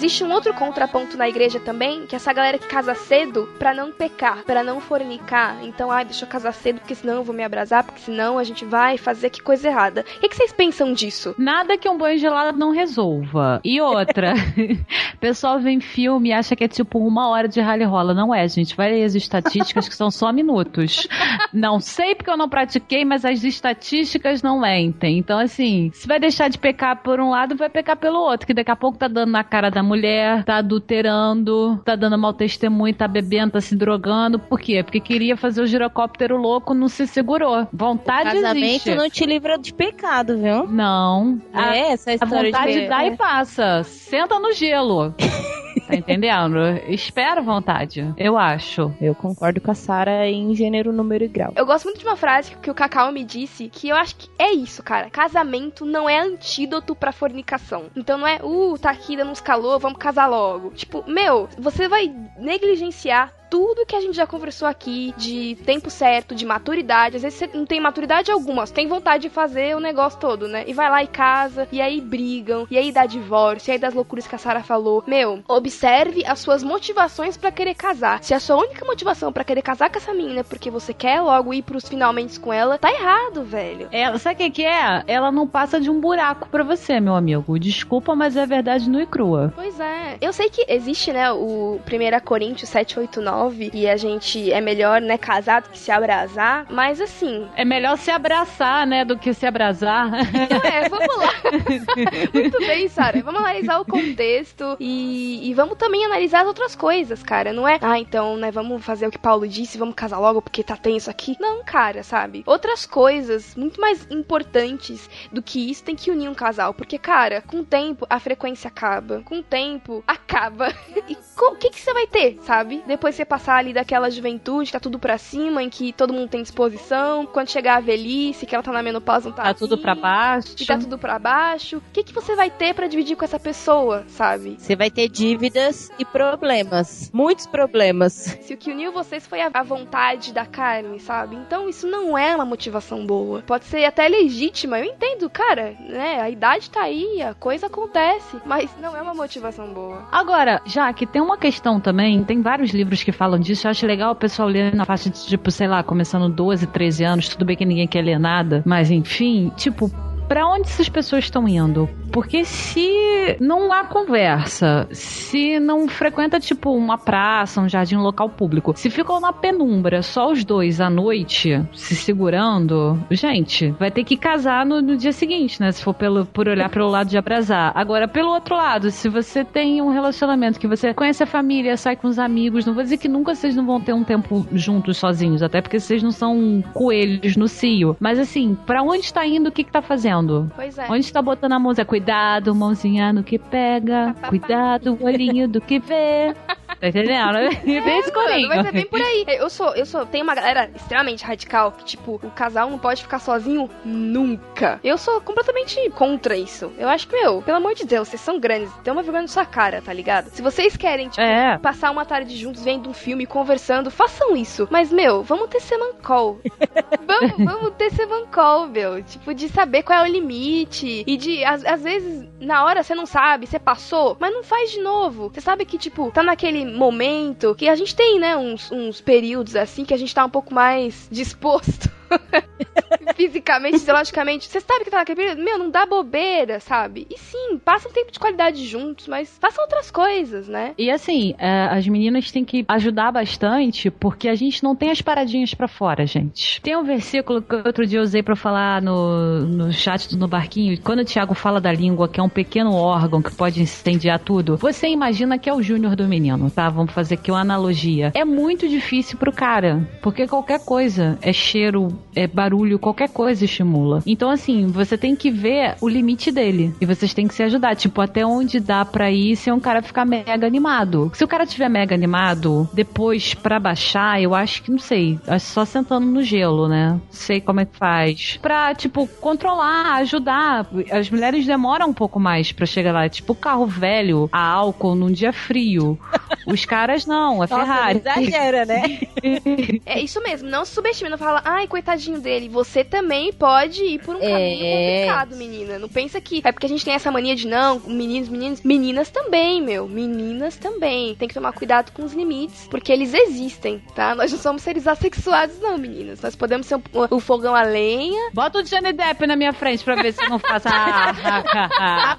Existe um outro contraponto na igreja também, que é essa galera que casa cedo pra não pecar, pra não fornicar. Então, ai, deixa eu casar cedo porque senão eu vou me abrasar, porque senão a gente vai fazer que coisa errada. O que, que vocês pensam disso? Nada que um banho gelado não resolva. E outra, pessoal vê em filme e acha que é tipo uma hora de rally rola. Não é, gente. Vai ler as estatísticas que são só minutos. Não sei porque eu não pratiquei, mas as estatísticas não mentem. Então, assim, se vai deixar de pecar por um lado, vai pecar pelo outro, que daqui a pouco tá dando na cara da mulher, tá adulterando, tá dando mau testemunho, tá bebendo, tá se drogando. Por quê? Porque queria fazer o girocóptero louco, não se segurou. Vontade Casamento existe. não te livra de pecado, viu? Não. A, É, essa a história vontade de... dá e passa. Senta no gelo. tá entendendo? Espera a vontade. Eu acho. Eu concordo com a Sara em gênero, número e grau. Eu gosto muito de uma frase que o Cacau me disse, que eu acho que é isso, cara. Casamento não é antídoto pra fornicação. Então não é, uh, tá aqui dando uns calor, vamos casar logo. Tipo, meu, você vai negligenciar tudo que a gente já conversou aqui de tempo certo, de maturidade. Às vezes você não tem maturidade alguma, você tem vontade de fazer o negócio todo, né? E vai lá e casa, e aí brigam, e aí dá divórcio, e aí das loucuras que a Sara falou. Meu, observe as suas motivações pra querer casar. Se a sua única motivação pra querer casar com essa menina é porque você quer logo ir pros finalmente com ela, tá errado, velho. Ela, sabe o que, é? Ela não passa de um buraco pra você, meu amigo. Desculpa, mas é verdade nua e crua. Pois é. Eu sei que existe, né, o 1 Coríntios 789 e a gente é melhor, né, casado que se abrasar, mas assim, É melhor se abraçar, né, do que se abrasar. é, vamos lá. Muito bem, Sara. Vamos analisar o contexto e, e vamos também analisar as outras coisas, cara. Não é, ah, então, né, vamos fazer o que Paulo disse, vamos casar logo porque tá tenso aqui. Não, cara, sabe? Outras coisas muito mais importantes do que isso tem que unir um casal. Porque, cara, com o tempo a frequência acaba. Com o tempo acaba. E o que que você vai ter, sabe? Depois você passar ali daquela juventude, tá tudo pra cima, em que todo mundo tem disposição. Quando chegar a velhice, que ela tá na menopausa, não tá Tá tudo afim, pra baixo. e tá tudo pra baixo. O que, que você vai ter pra dividir com essa pessoa, sabe? Você vai ter dívidas e problemas. Muitos problemas. Se o que uniu vocês foi a, a vontade da carne, sabe? Então isso não é uma motivação boa. Pode ser até legítima, eu entendo, cara, né? A idade tá aí, a coisa acontece, mas não é uma motivação boa. Agora, já que tem uma questão também, tem vários livros que falam disso, eu acho legal o pessoal ler na faixa de, tipo, sei lá, começando 12, 13 anos, tudo bem que ninguém quer ler nada, mas enfim, tipo, pra onde essas pessoas estão indo? Porque se não há conversa, se não frequenta, tipo, uma praça, um jardim, um local público, se ficam na penumbra, só os dois à noite, se segurando, gente, vai ter que casar no, no dia seguinte, né? Se for pelo, por olhar pelo lado de abrasar. Agora, pelo outro lado, se você tem um relacionamento que você conhece a família, sai com os amigos, não vou dizer que nunca vocês não vão ter um tempo juntos sozinhos, até porque vocês não são coelhos no cio. Mas assim, pra onde está indo, o que que tá fazendo? Pois é. Onde está botando a mãozinha? Cuidado, mãozinha no que pega. Cuidado, olhinho do que vê. Tá entendendo? É, bem Mano, colinho. vai ser bem por aí. Eu sou, eu sou, tem uma galera extremamente radical que, tipo, o casal não pode ficar sozinho nunca. Eu sou completamente contra isso. Eu acho que, meu, pelo amor de Deus, vocês são grandes, tem uma vergonha na sua cara, tá ligado? Se vocês querem, tipo, É. passar uma tarde juntos vendo um filme, conversando, façam isso. Mas, meu, vamos ter semancol. vamos, vamos ter semancol, meu. Tipo, de saber qual é o limite. E de, às, às vezes, na hora você não sabe, você passou, mas não faz de novo. Você sabe que, tipo, tá naquele momento que a gente tem, né, uns, uns períodos assim que a gente tá um pouco mais disposto. Fisicamente, fisiologicamente. Você sabe que tá naquele período? Meu, não dá bobeira, sabe? E sim, passa um tempo de qualidade juntos, mas façam outras coisas, né? E assim, é, as meninas têm que ajudar bastante, porque a gente não tem as paradinhas pra fora, gente. Tem um versículo que outro dia eu usei pra falar no, no chat do No Barquinho, quando o Thiago fala da língua, que é um pequeno órgão que pode incendiar tudo, você imagina que é o júnior do menino, tá? Vamos fazer aqui uma analogia. É muito difícil pro cara, porque qualquer coisa é cheiro, é barulho, qualquer coisa estimula. Então, assim, você tem que ver o limite dele. E vocês têm que se ajudar. Tipo, até onde dá pra ir se um cara ficar mega animado. Se o cara tiver mega animado, depois pra baixar, eu acho que, não sei, acho só sentando no gelo, né? Sei como é que faz. Pra, tipo, controlar, ajudar. As mulheres demoram um pouco mais pra chegar lá. Tipo, carro velho, a álcool num dia frio. Os caras não, a Nossa, Ferrari. exagera, né? É isso mesmo, não subestime, não fala, ai, coitadinho dele. Você também pode ir por um É. caminho complicado, menina. Não pensa que é porque a gente tem essa mania de não, meninos, meninos. Meninas também, meu. Meninas também. Tem que tomar cuidado com os limites, porque eles existem, tá? Nós não somos seres assexuados, não, meninas. Nós podemos ser o, o fogão a lenha. Bota o Johnny Depp na minha frente pra ver se eu não faço. Ah, ah, ah, ah.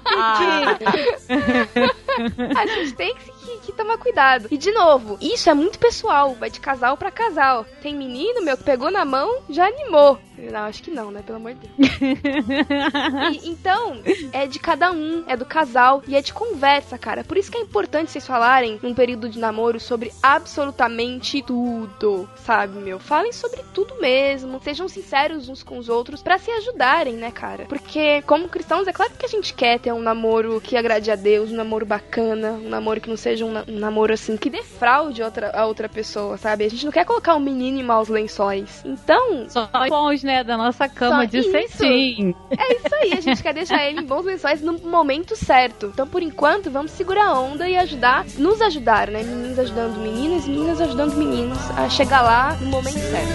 A gente tem que, que- que tomar cuidado. E de novo, isso é muito pessoal, vai de casal para casal. Tem menino, meu, que pegou na mão, já animou. Não, acho que não, né? Pelo amor de Deus. e, então, é de cada um, é do casal e é de conversa, cara. Por isso que é importante vocês falarem num período de namoro sobre absolutamente tudo, sabe, meu? Falem sobre tudo mesmo, sejam sinceros uns com os outros para se ajudarem, né, cara? Porque, como cristãos, é claro que a gente quer ter um namoro que agrade a Deus, um namoro bacana, um namoro que não seja um, na um namoro assim que defraude outra, a outra pessoa, sabe? A gente não quer colocar um menino em maus lençóis. Então. Só bons, né? Da nossa cama de cetim. É isso aí, a gente quer deixar ele em bons lençóis no momento certo. Então, por enquanto, vamos segurar a onda e ajudar, nos ajudar, né? Meninos ajudando meninas, meninas ajudando meninos a chegar lá no momento certo.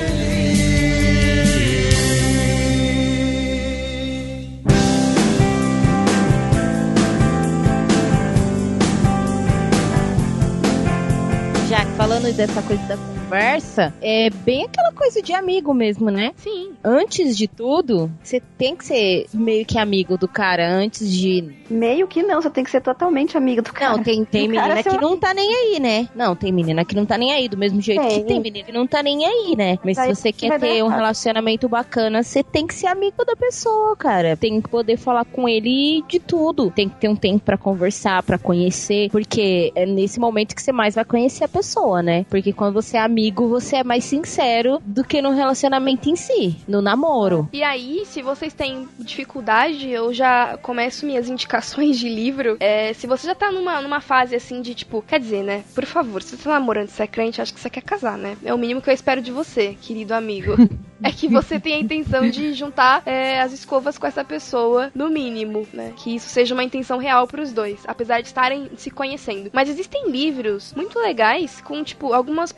Já falando dessa coisa da conversa, é bem aquela coisa de amigo mesmo, né? Sim. Antes de tudo, você tem que ser meio que amigo do cara antes de. Meio que não, você tem que ser totalmente amigo do cara. Não, tem, tem menina que não tá nem aí, né? Não, tem menina que não tá nem aí, do mesmo jeito tem. que tem menina que não tá nem aí, né? Mas se você quer ter um relacionamento bacana, você tem que ser amigo da pessoa, cara. Tem que poder falar com ele de tudo. Tem que ter um tempo para conversar, para conhecer, porque é nesse momento que você mais vai conhecer a pessoa, né? Porque quando você é amigo, você é mais sincero do que no relacionamento em si, no namoro. E aí, se vocês têm dificuldade, eu já começo minhas indicações de livro. É, se você já tá numa, numa fase assim de tipo, quer dizer, né? Por favor, se você tá namorando, se é crente, acho que você quer casar, né? É o mínimo que eu espero de você, querido amigo. é que você tenha a intenção de juntar é, as escovas com essa pessoa, no mínimo, né? Que isso seja uma intenção real pros dois, apesar de estarem se conhecendo. Mas existem livros muito legais com, tipo, algumas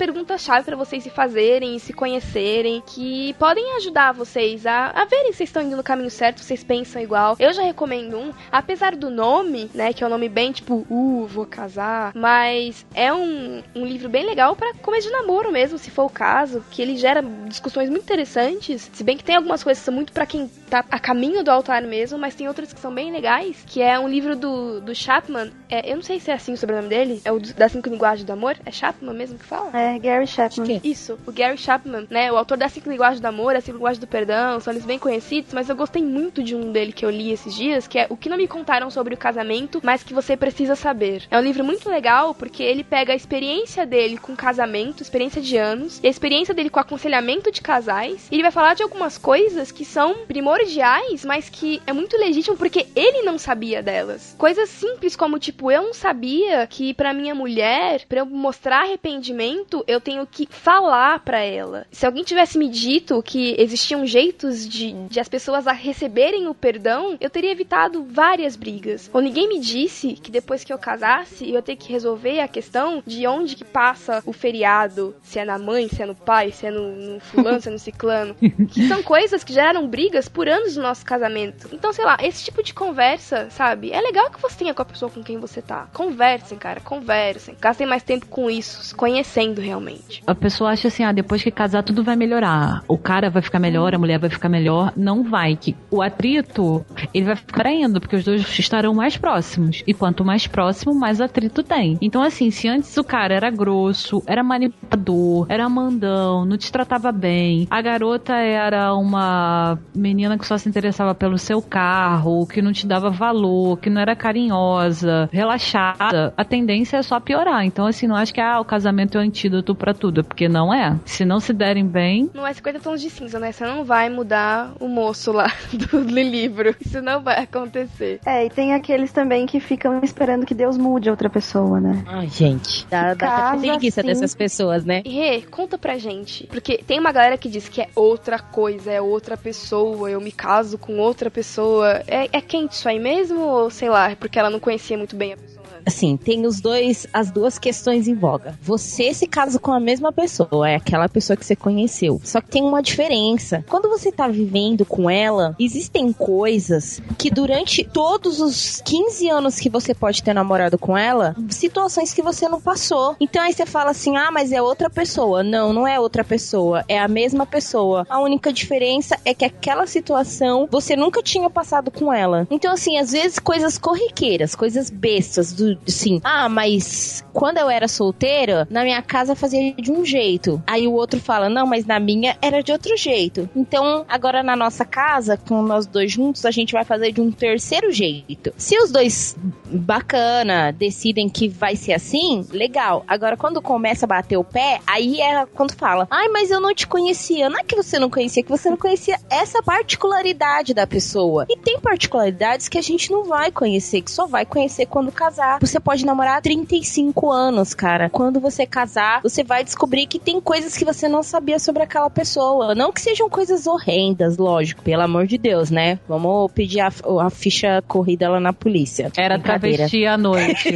para vocês se fazerem se conhecerem, que podem ajudar vocês a, a verem se estão indo no caminho certo, vocês pensam igual. Eu já recomendo um, apesar do nome, né, que é um nome bem tipo, uh, vou casar, mas é um, um livro bem legal para começo de namoro mesmo, se for o caso, que ele gera discussões muito interessantes, se bem que tem algumas coisas que são muito para quem tá a caminho do altar mesmo, mas tem outras que são bem legais, que é um livro do, do Chapman, é, eu não sei se é assim o sobrenome dele, é o das cinco linguagens do amor, é Chapman mesmo que fala? É, Gary Chapman. Isso, o Gary Chapman, né, o autor das cinco linguagens do amor, as cinco linguagens do perdão, são eles bem conhecidos, mas eu gostei muito de um dele que eu li esses dias, que é O que não me contaram sobre o casamento, mas que você precisa saber. É um livro muito legal porque ele pega a experiência dele com casamento, experiência de anos, e a experiência dele com aconselhamento de casais, e ele vai falar de algumas coisas que são primordiais, mas que é muito legítimo porque ele não sabia delas. Coisas simples como tipo, eu não sabia que para minha mulher, para eu mostrar arrependimento, eu tenho que falar para ela. Se alguém tivesse me dito que existiam jeitos de, de as pessoas a receberem o perdão, eu teria evitado várias brigas. Ou ninguém me disse que depois que eu casasse, eu ia ter que resolver a questão de onde que passa o feriado, se é na mãe, se é no pai, se é no, no fulano, se é no ciclano. Que são coisas que geraram brigas por anos no nosso casamento. Então, sei lá, esse tipo de conversa, sabe? É legal que você tenha com a pessoa com quem você tá. Conversem, cara, conversem. Gastem mais tempo com isso, se conhecendo realmente. A pessoa acha assim, ah, depois que casar tudo vai melhorar. O cara vai ficar melhor, a mulher vai ficar melhor. Não vai. Que o atrito, ele vai ficar indo, porque os dois estarão mais próximos. E quanto mais próximo, mais atrito tem. Então, assim, se antes o cara era grosso, era manipulador, era mandão, não te tratava bem, a garota era uma menina que só se interessava pelo seu carro, que não te dava valor, que não era carinhosa, relaxada, a tendência é só piorar. Então, assim, não acho que ah, o casamento é o antídoto para tudo, porque não é. Se não se derem bem. Não é 50 tons de cinza, né? Você não vai mudar o moço lá do livro. Isso não vai acontecer. É, e tem aqueles também que ficam esperando que Deus mude a outra pessoa, né? Ai, gente. Dá, dá até preguiça assim. dessas pessoas, né? E Rê, conta pra gente. Porque tem uma galera que diz que é outra coisa, é outra pessoa, eu me caso com outra pessoa. É, é quente isso aí mesmo? Ou sei lá, é porque ela não conhecia muito bem a pessoa? Assim, tem os dois, as duas questões em voga. Você se casa com a mesma pessoa, é aquela pessoa que você conheceu. Só que tem uma diferença. Quando você tá vivendo com ela, existem coisas que durante todos os 15 anos que você pode ter namorado com ela, situações que você não passou. Então aí você fala assim: "Ah, mas é outra pessoa". Não, não é outra pessoa, é a mesma pessoa. A única diferença é que aquela situação você nunca tinha passado com ela. Então assim, às vezes coisas corriqueiras, coisas bestas do assim, ah, mas quando eu era solteira, na minha casa fazia de um jeito. Aí o outro fala, não, mas na minha era de outro jeito. Então, agora na nossa casa, com nós dois juntos, a gente vai fazer de um terceiro jeito. Se os dois bacana decidem que vai ser assim, legal. Agora, quando começa a bater o pé, aí é quando fala, ai, mas eu não te conhecia. Não é que você não conhecia, é que você não conhecia essa particularidade da pessoa. E tem particularidades que a gente não vai conhecer, que só vai conhecer quando casar. Você pode namorar 35 anos, cara. Quando você casar, você vai descobrir que tem coisas que você não sabia sobre aquela pessoa. Não que sejam coisas horrendas, lógico, pelo amor de Deus, né? Vamos pedir a, a ficha corrida lá na polícia. Era travesti à noite.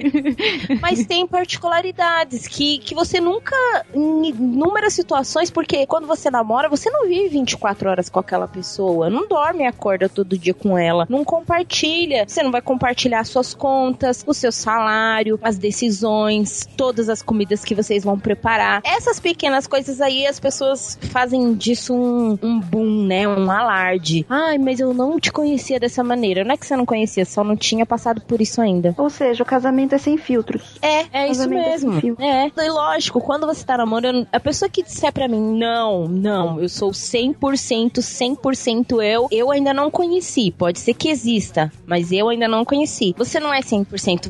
Mas tem particularidades que, que você nunca, em inúmeras situações, porque quando você namora, você não vive 24 horas com aquela pessoa, não dorme e acorda todo dia com ela, não compartilha, você não vai compartilhar suas contas, o seu salário, as decisões, todas as comidas que vocês vão preparar. Essas pequenas coisas aí, as pessoas fazem disso um, um boom, né? Um alarde. Ai, mas eu não te conhecia dessa maneira. Não é que você não conhecia, só não tinha passado por isso ainda. Ou seja, o casamento é sem filtros. É, é isso é mesmo. É, e lógico, quando você tá namorando, a pessoa que disser pra mim, não, não, eu sou 100%, 100% eu, eu ainda não conheci. Pode ser que exista, mas eu ainda não conheci. Você não é 100%,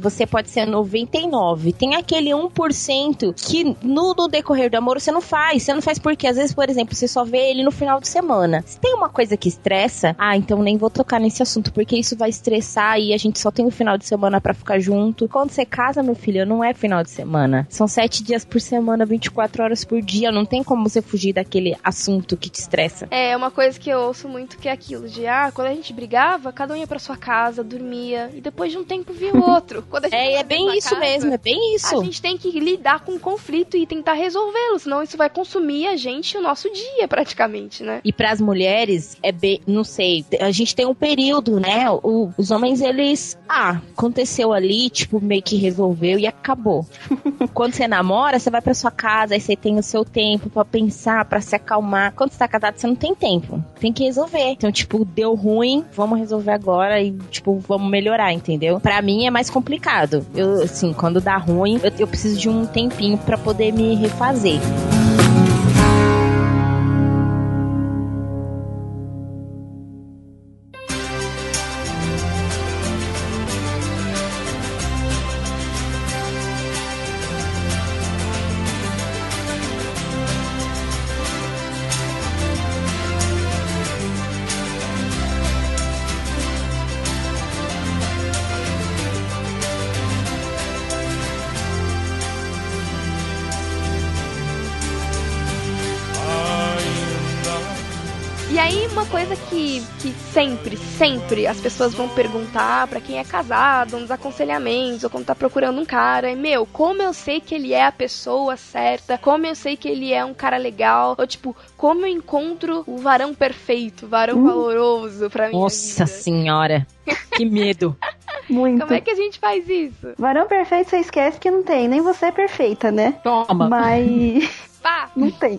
você pode ser 99%. Tem aquele 1% que no, no decorrer do amor você não faz. Você não faz porque, às vezes, por exemplo, você só vê ele no final de semana. Se tem uma coisa que estressa, ah, então nem vou tocar nesse assunto, porque isso vai estressar e a gente só tem o final de semana pra ficar junto. Quando você casa, meu filho, não é final de semana. São sete dias por semana, 24 horas por dia. Não tem como você fugir daquele assunto que te estressa. É, uma coisa que eu ouço muito que é aquilo de, ah, quando a gente brigava, cada um ia pra sua casa, dormia, e depois de um tempo via o outro. Quando a gente É, é bem isso casa, mesmo, é bem isso. A gente tem que lidar com o conflito e tentar resolvê-lo, senão isso vai consumir a gente o nosso dia, praticamente, né? E para as mulheres, é bem, não sei, a gente tem um período, né? O- os homens, eles, ah, aconteceu ali, tipo, meio que resolveu e acabou. Quando você namora, você vai pra sua casa, aí você tem o seu tempo pra pensar, pra se acalmar. Quando você tá casado, você não tem tempo. Tem que resolver. Então, tipo, deu ruim, vamos resolver agora e, tipo, vamos melhorar, entendeu? Pra mim é mais complicado. Eu, assim, quando dá ruim, eu, eu preciso de um tempinho pra poder me refazer. Sempre, as pessoas vão perguntar pra quem é casado, uns aconselhamentos, ou quando tá procurando um cara, é meu, como eu sei que ele é a pessoa certa? Como eu sei que ele é um cara legal? Ou tipo, como eu encontro o varão perfeito, o varão valoroso pra minha Nossa vida? senhora, que medo. Muito. Como é que a gente faz isso? Varão perfeito você esquece que não tem, nem você é perfeita, né? Toma. Mas Pá! não tem.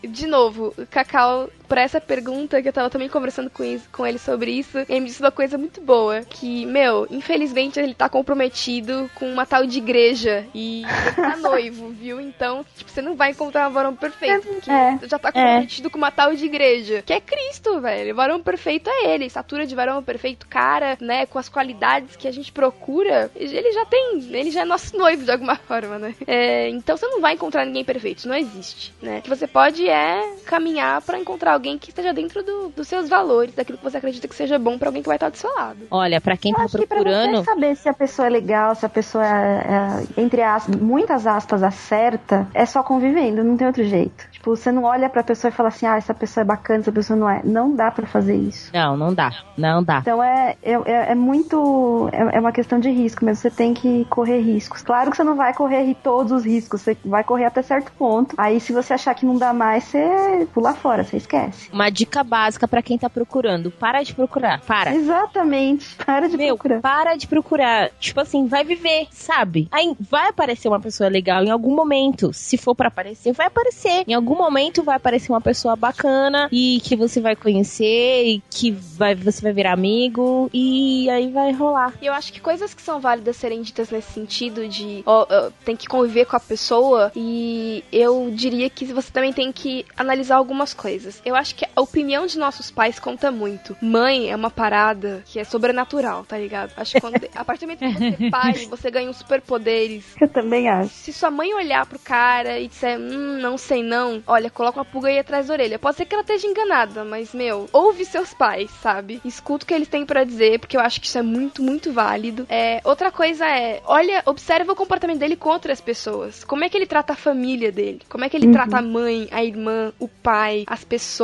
De novo, Cacau, pra essa pergunta, que eu tava também conversando com, isso- com ele sobre isso, ele me disse uma coisa muito boa. Que, meu, infelizmente ele tá comprometido com uma tal de igreja. E ele tá noivo, viu? Então, tipo, você não vai encontrar um varão perfeito. Porque É. já tá comprometido com uma tal de igreja. Que é Cristo, velho. O varão perfeito é ele. Estatura de varão perfeito, cara, né? Com as qualidades que a gente procura. Ele já tem. Ele já é nosso noivo de alguma forma, né? É, então você não vai encontrar ninguém perfeito. Não existe, né? O que você pode é caminhar pra encontrar alguém que esteja dentro do- dos seus valores, daquilo que você acredita que seja bom pra alguém que vai estar do seu lado. Olha, pra quem Eu tá acho que pra procurando. você saber se a pessoa é legal, se a pessoa é, é, entre aspas, muitas aspas, acerta, é só convivendo, não tem outro jeito. Tipo, você não olha pra pessoa e fala assim, ah, essa pessoa é bacana, essa pessoa não é. Não dá pra fazer isso. Não, não dá. Não dá. Então é, é, é- é muito. É, é uma questão de risco mesmo. Você tem que correr riscos. Claro que você não vai correr todos os riscos, você vai correr até certo ponto. Aí se você achar que não dá mais, você pula fora, você esquece. Acontece. Uma dica básica pra quem tá procurando. Para de procurar. Para. Exatamente. Para de Meu, procurar. para de procurar. Tipo assim, vai viver, sabe? Aí vai aparecer uma pessoa legal em algum momento. Se for pra aparecer, vai aparecer. Em algum momento vai aparecer uma pessoa bacana e que você vai conhecer e que vai, você vai virar amigo e aí vai rolar. E eu acho que coisas que são válidas serem ditas nesse sentido de ó, ó, tem que conviver com a pessoa e eu diria que você também tem que analisar algumas coisas. Eu acho que a opinião de nossos pais conta muito. Mãe é uma parada que é sobrenatural, tá ligado? Acho que quando, a partir do momento que você é pai, você ganha uns superpoderes. Eu também acho. Se sua mãe olhar pro cara e disser, hum, não sei não, olha, coloca uma pulga aí atrás da orelha. Pode ser que ela esteja enganada, mas, meu, ouve seus pais, sabe? Escuta o que eles têm pra dizer, porque eu acho que isso é muito, muito válido. É, outra coisa é, olha, observa o comportamento dele com outras pessoas. Como é que ele trata a família dele? Como é que ele Uhum. trata a mãe, a irmã, o pai, as pessoas,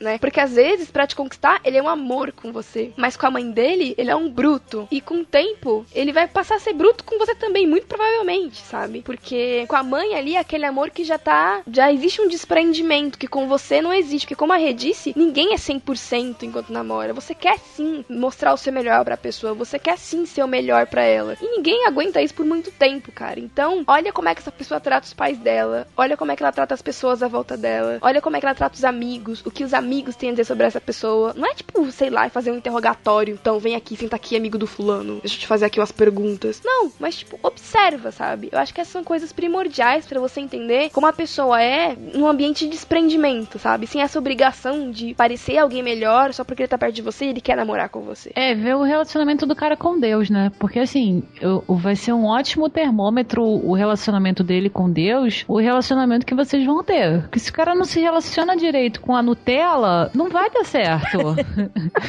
né? Porque às vezes, pra te conquistar, ele é um amor com você. Mas com a mãe dele, ele é um bruto. E com o tempo, ele vai passar a ser bruto com você também, muito provavelmente, sabe? Porque com a mãe ali, aquele amor que já tá. Já existe um desprendimento que com você não existe. Porque, como a Rê disse, ninguém é 100% enquanto namora. Você quer sim mostrar o seu melhor pra pessoa. Você quer sim ser o melhor pra ela. E ninguém aguenta isso por muito tempo, cara. Então, olha como é que essa pessoa trata os pais dela. Olha como é que ela trata as pessoas à volta dela. Olha como é que ela trata os amigos. O que os amigos têm a dizer sobre essa pessoa. Não é tipo, sei lá, fazer um interrogatório. Então, vem aqui, senta aqui, amigo do fulano. Deixa eu te fazer aqui umas perguntas. Não, mas tipo, observa, sabe? Eu acho que essas são coisas primordiais pra você entender como a pessoa é num ambiente de desprendimento, sabe? Sem essa obrigação de parecer alguém melhor só porque ele tá perto de você e ele quer namorar com você. É, ver o relacionamento do cara com Deus, né? Porque assim, eu- vai ser um ótimo termômetro o relacionamento dele com Deus, o relacionamento que vocês vão ter. Porque se o cara não se relaciona direito com a Nutella, não vai dar certo.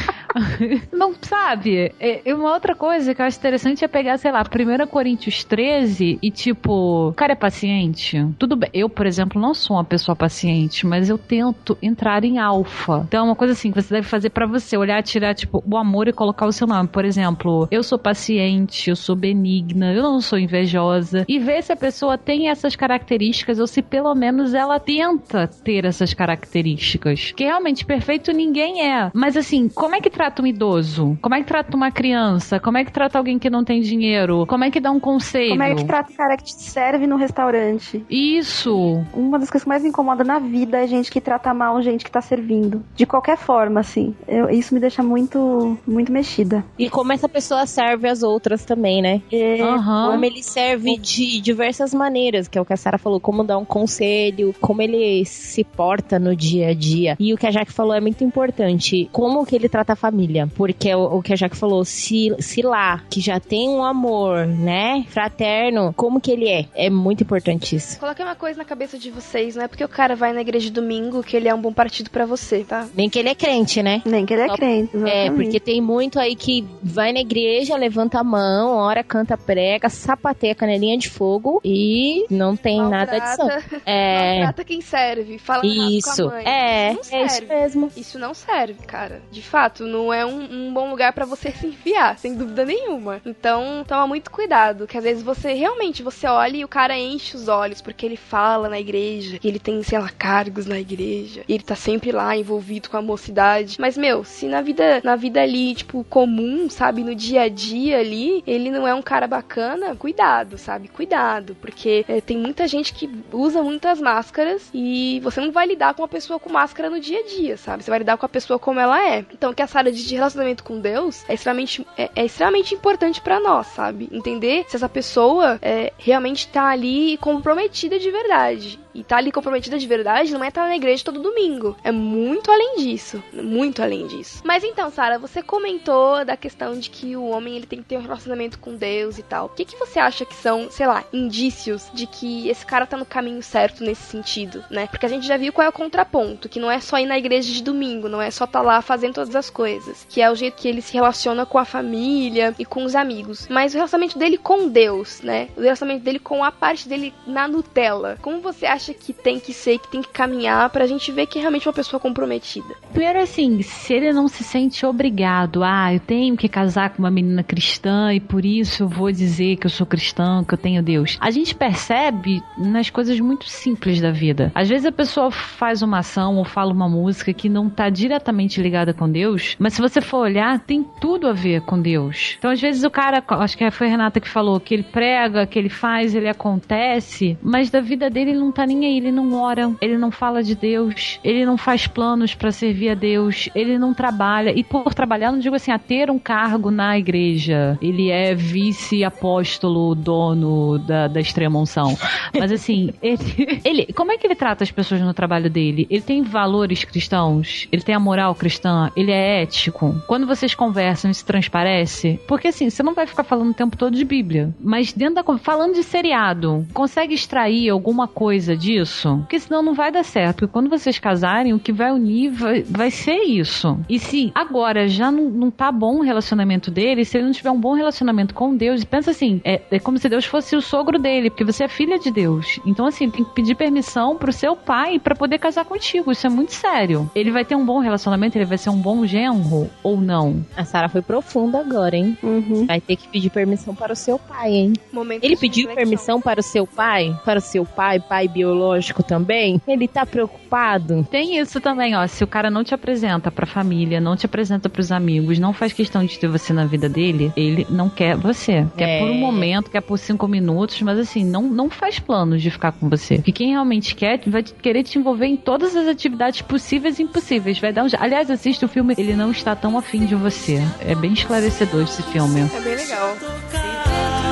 não sabe? E uma outra coisa que eu acho interessante é pegar, sei lá, 1 Coríntios 13 e tipo, o cara é paciente. Tudo bem. Eu, por exemplo, não sou uma pessoa paciente, mas eu tento entrar em alfa. Então é uma coisa assim que você deve fazer pra você, olhar, tirar, tipo, o amor e colocar o seu nome. Por exemplo, eu sou paciente, eu sou benigna, eu não sou invejosa. E ver se a pessoa tem essas características ou se pelo menos ela tenta ter essas características. Que realmente perfeito ninguém é. Mas assim, como é que trata um idoso? Como é que trata uma criança? Como é que trata alguém que não tem dinheiro? Como é que dá um conselho? Como é que trata o cara que te serve no restaurante? Isso. Uma das coisas que mais me incomoda na vida é gente que trata mal gente que tá servindo. De qualquer forma, assim. Eu- isso me deixa muito, muito mexida. E como essa pessoa serve as outras também, né? É, Aham. Como ele serve de diversas maneiras, que é o que a Sara falou, como dar um conselho, como ele se porta no dia a dia. E o que a Jaque falou é muito importante, como que ele trata a família. Porque é o, o que a Jaque falou, se, se lá, que já tem um amor, né, fraterno, como que ele é? É muito importante isso. Coloquei uma coisa na cabeça de vocês, não é porque o cara vai na igreja de domingo que ele é um bom partido pra você, tá? Nem que ele é crente, né? Nem que ele é Só- crente. É, exatamente. porque tem muito aí que vai na igreja, levanta a mão, ora canta prega, sapateia canelinha de fogo e não tem nada de santo. Maltrata- É. Maltrata quem serve, fala Isso, com a mãe. é, não é serve. isso mesmo. Isso não serve, cara. De fato, não é um, um bom lugar pra você se enfiar, sem dúvida nenhuma. Então, toma muito cuidado, que às vezes você realmente você olha e o cara enche os olhos porque ele fala na igreja, ele tem, sei lá, cargos na igreja, e ele tá sempre lá envolvido com a mocidade. Mas meu, se na vida, na vida ali, tipo, comum, sabe, no dia a dia ali, ele não é um cara bacana, cuidado, sabe? Cuidado, porque é, tem muita gente que usa muitas máscaras e você não vai lidar com uma pessoa com máscara no dia a dia, sabe? Você vai lidar com a pessoa como ela é. Então, que a Sarah diz de relacionamento com Deus é extremamente, é, é extremamente importante pra nós, sabe? Entender se essa pessoa é, realmente tá ali comprometida de verdade. E tá ali comprometida de verdade não é estar na igreja todo domingo. É muito além disso. Muito além disso. Mas então, Sara, você comentou da questão de que o homem ele tem que ter um relacionamento com Deus e tal. O que, que você acha que são, sei lá, indícios de que esse cara tá no caminho certo nesse sentido, né? Porque a gente já viu qual é o contraponto, que não é só ir na igreja de domingo, não é só tá lá fazendo todas as coisas, que é o jeito que ele se relaciona com a família e com os amigos. Mas o relacionamento dele com Deus, né? O relacionamento dele com a parte dele na Nutella. Como você acha acha que tem que ser, que tem que caminhar pra gente ver que é realmente uma pessoa comprometida. Primeiro, assim, se ele não se sente obrigado, ah, eu tenho que casar com uma menina cristã e por isso eu vou dizer que eu sou cristã, que eu tenho Deus. A gente percebe nas coisas muito simples da vida. Às vezes a pessoa faz uma ação ou fala uma música que não tá diretamente ligada com Deus, mas se você for olhar, tem tudo a ver com Deus. Então, às vezes o cara, acho que foi a Renata que falou, que ele prega, que ele faz, ele acontece, mas da vida dele ele não tá nem aí, ele não ora, ele não fala de Deus, ele não faz planos para servir a Deus, ele não trabalha. E por trabalhar, não digo assim, a ter um cargo na igreja. Ele é vice-apóstolo, dono da, da extrema unção. Mas assim, ele, ele. Como é que ele trata as pessoas no trabalho dele? Ele tem valores cristãos? Ele tem a moral cristã? Ele é ético? Quando vocês conversam, isso transparece? Porque assim, você não vai ficar falando o tempo todo de Bíblia. Mas dentro da. Falando de seriado, consegue extrair alguma coisa disso? Porque senão não vai dar certo. Porque quando vocês casarem, o que vai unir vai, vai ser isso. E se agora já não, não tá bom o relacionamento dele, se ele não tiver um bom relacionamento com Deus, pensa assim, é, é como se Deus fosse o sogro dele, porque você é filha de Deus. Então, assim, tem que pedir permissão pro seu pai para poder casar contigo. Isso é muito sério. Ele vai ter um bom relacionamento, ele vai ser um bom genro ou não? A Sara foi profunda agora, hein? Uhum. Vai ter que pedir permissão para o seu pai, hein? Momento Ele pediu reflexão. permissão para o seu pai? Para o seu pai, pai biológico também? Ele tá preocupado? Tem isso também, ó. Se o cara não te apresenta pra família, não te apresenta pros amigos, não faz questão de ter você na vida dele, ele não quer você. Quer É. por um momento, quer por cinco minutos, mas assim, não, não faz planos de ficar com você. Porque quem realmente quer vai querer te envolver em todas as atividades possíveis e impossíveis. Vai dar um... Aliás, assista o filme, ele não está tão afim de você. É bem esclarecedor esse filme. É bem legal.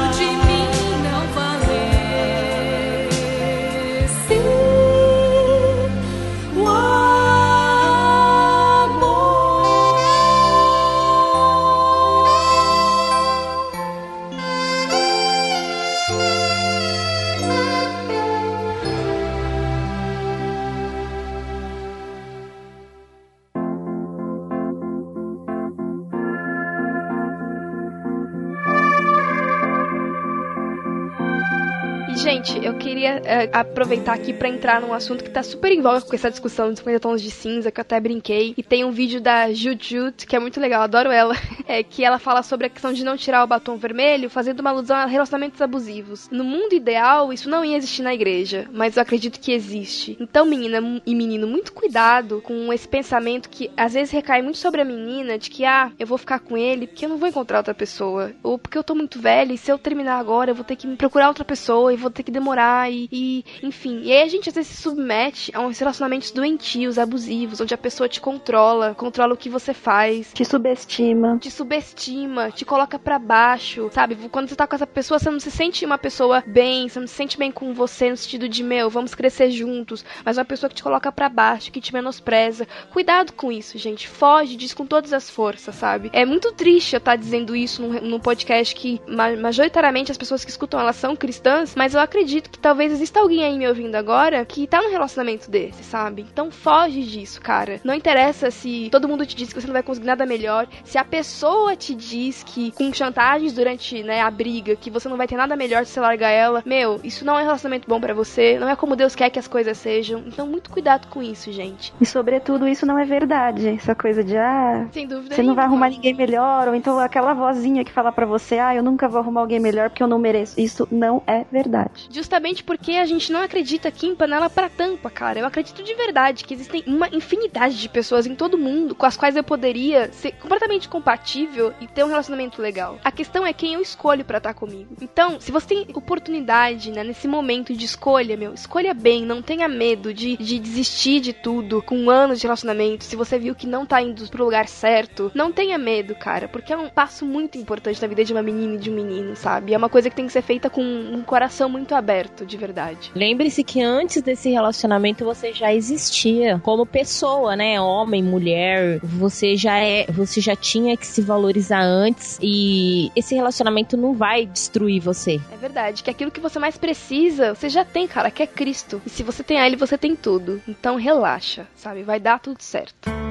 Gente, eu queria é, aproveitar aqui pra entrar num assunto que tá super em voga com essa discussão de 50 tons de cinza, que eu até brinquei. E tem um vídeo da Jujut, que é muito legal, adoro ela, é, que ela fala sobre a questão de não tirar o batom vermelho, fazendo uma alusão a relacionamentos abusivos. No mundo ideal, isso não ia existir na igreja, mas eu acredito que existe. Então, menina e menino, muito cuidado com esse pensamento que às vezes recai muito sobre a menina, de que, ah, eu vou ficar com ele porque eu não vou encontrar outra pessoa. Ou porque eu tô muito velha e se eu terminar agora, eu vou ter que procurar outra pessoa e vou ter que demorar e, e, enfim. E aí a gente às vezes se submete a uns relacionamentos doentios, abusivos, onde a pessoa te controla, controla o que você faz, Te subestima. te subestima, te coloca pra baixo, sabe? Quando você tá com essa pessoa, você não se sente uma pessoa bem, você não se sente bem com você no sentido de, meu, vamos crescer juntos, mas uma pessoa que te coloca pra baixo, que te menospreza. Cuidado com isso, gente. Foge disso com todas as forças, sabe? É muito triste eu estar dizendo isso num, num podcast que ma- majoritariamente as pessoas que escutam elas são cristãs, mas eu acredito que talvez exista alguém aí me ouvindo agora que tá num relacionamento desse, sabe? Então foge disso, cara. Não interessa se todo mundo te diz que você não vai conseguir nada melhor, se a pessoa te diz que com chantagens durante, né, a briga, que você não vai ter nada melhor se você largar ela. Meu, isso não é um relacionamento bom pra você, não é como Deus quer que as coisas sejam. Então muito cuidado com isso, gente. E sobretudo isso não é verdade. Essa coisa de ah, Sem dúvida você não vai arrumar ninguém melhor, ou então aquela vozinha que fala pra você, ah, eu nunca vou arrumar alguém melhor porque eu não mereço. Isso não é verdade. Justamente porque a gente não acredita aqui em panela pra tampa, cara. Eu acredito de verdade que existem uma infinidade de pessoas em todo mundo com as quais eu poderia ser completamente compatível e ter um relacionamento legal. A questão é quem eu escolho pra estar comigo. Então, se você tem oportunidade, né, nesse momento de escolha, meu, escolha bem, não tenha medo de, de desistir de tudo com anos de relacionamento. Se você viu que não tá indo pro lugar certo, não tenha medo, cara, porque é um passo muito importante na vida de uma menina e de um menino, sabe? É uma coisa que tem que ser feita com um coração muito aberto, de verdade. Lembre-se que antes desse relacionamento você já existia como pessoa, né? Homem, mulher, você já é, você já tinha que se valorizar antes e esse relacionamento não vai destruir você. É verdade, que aquilo que você mais precisa, você já tem, cara, que é Cristo. E se você tem a ele, você tem tudo. Então relaxa, sabe? Vai dar tudo certo.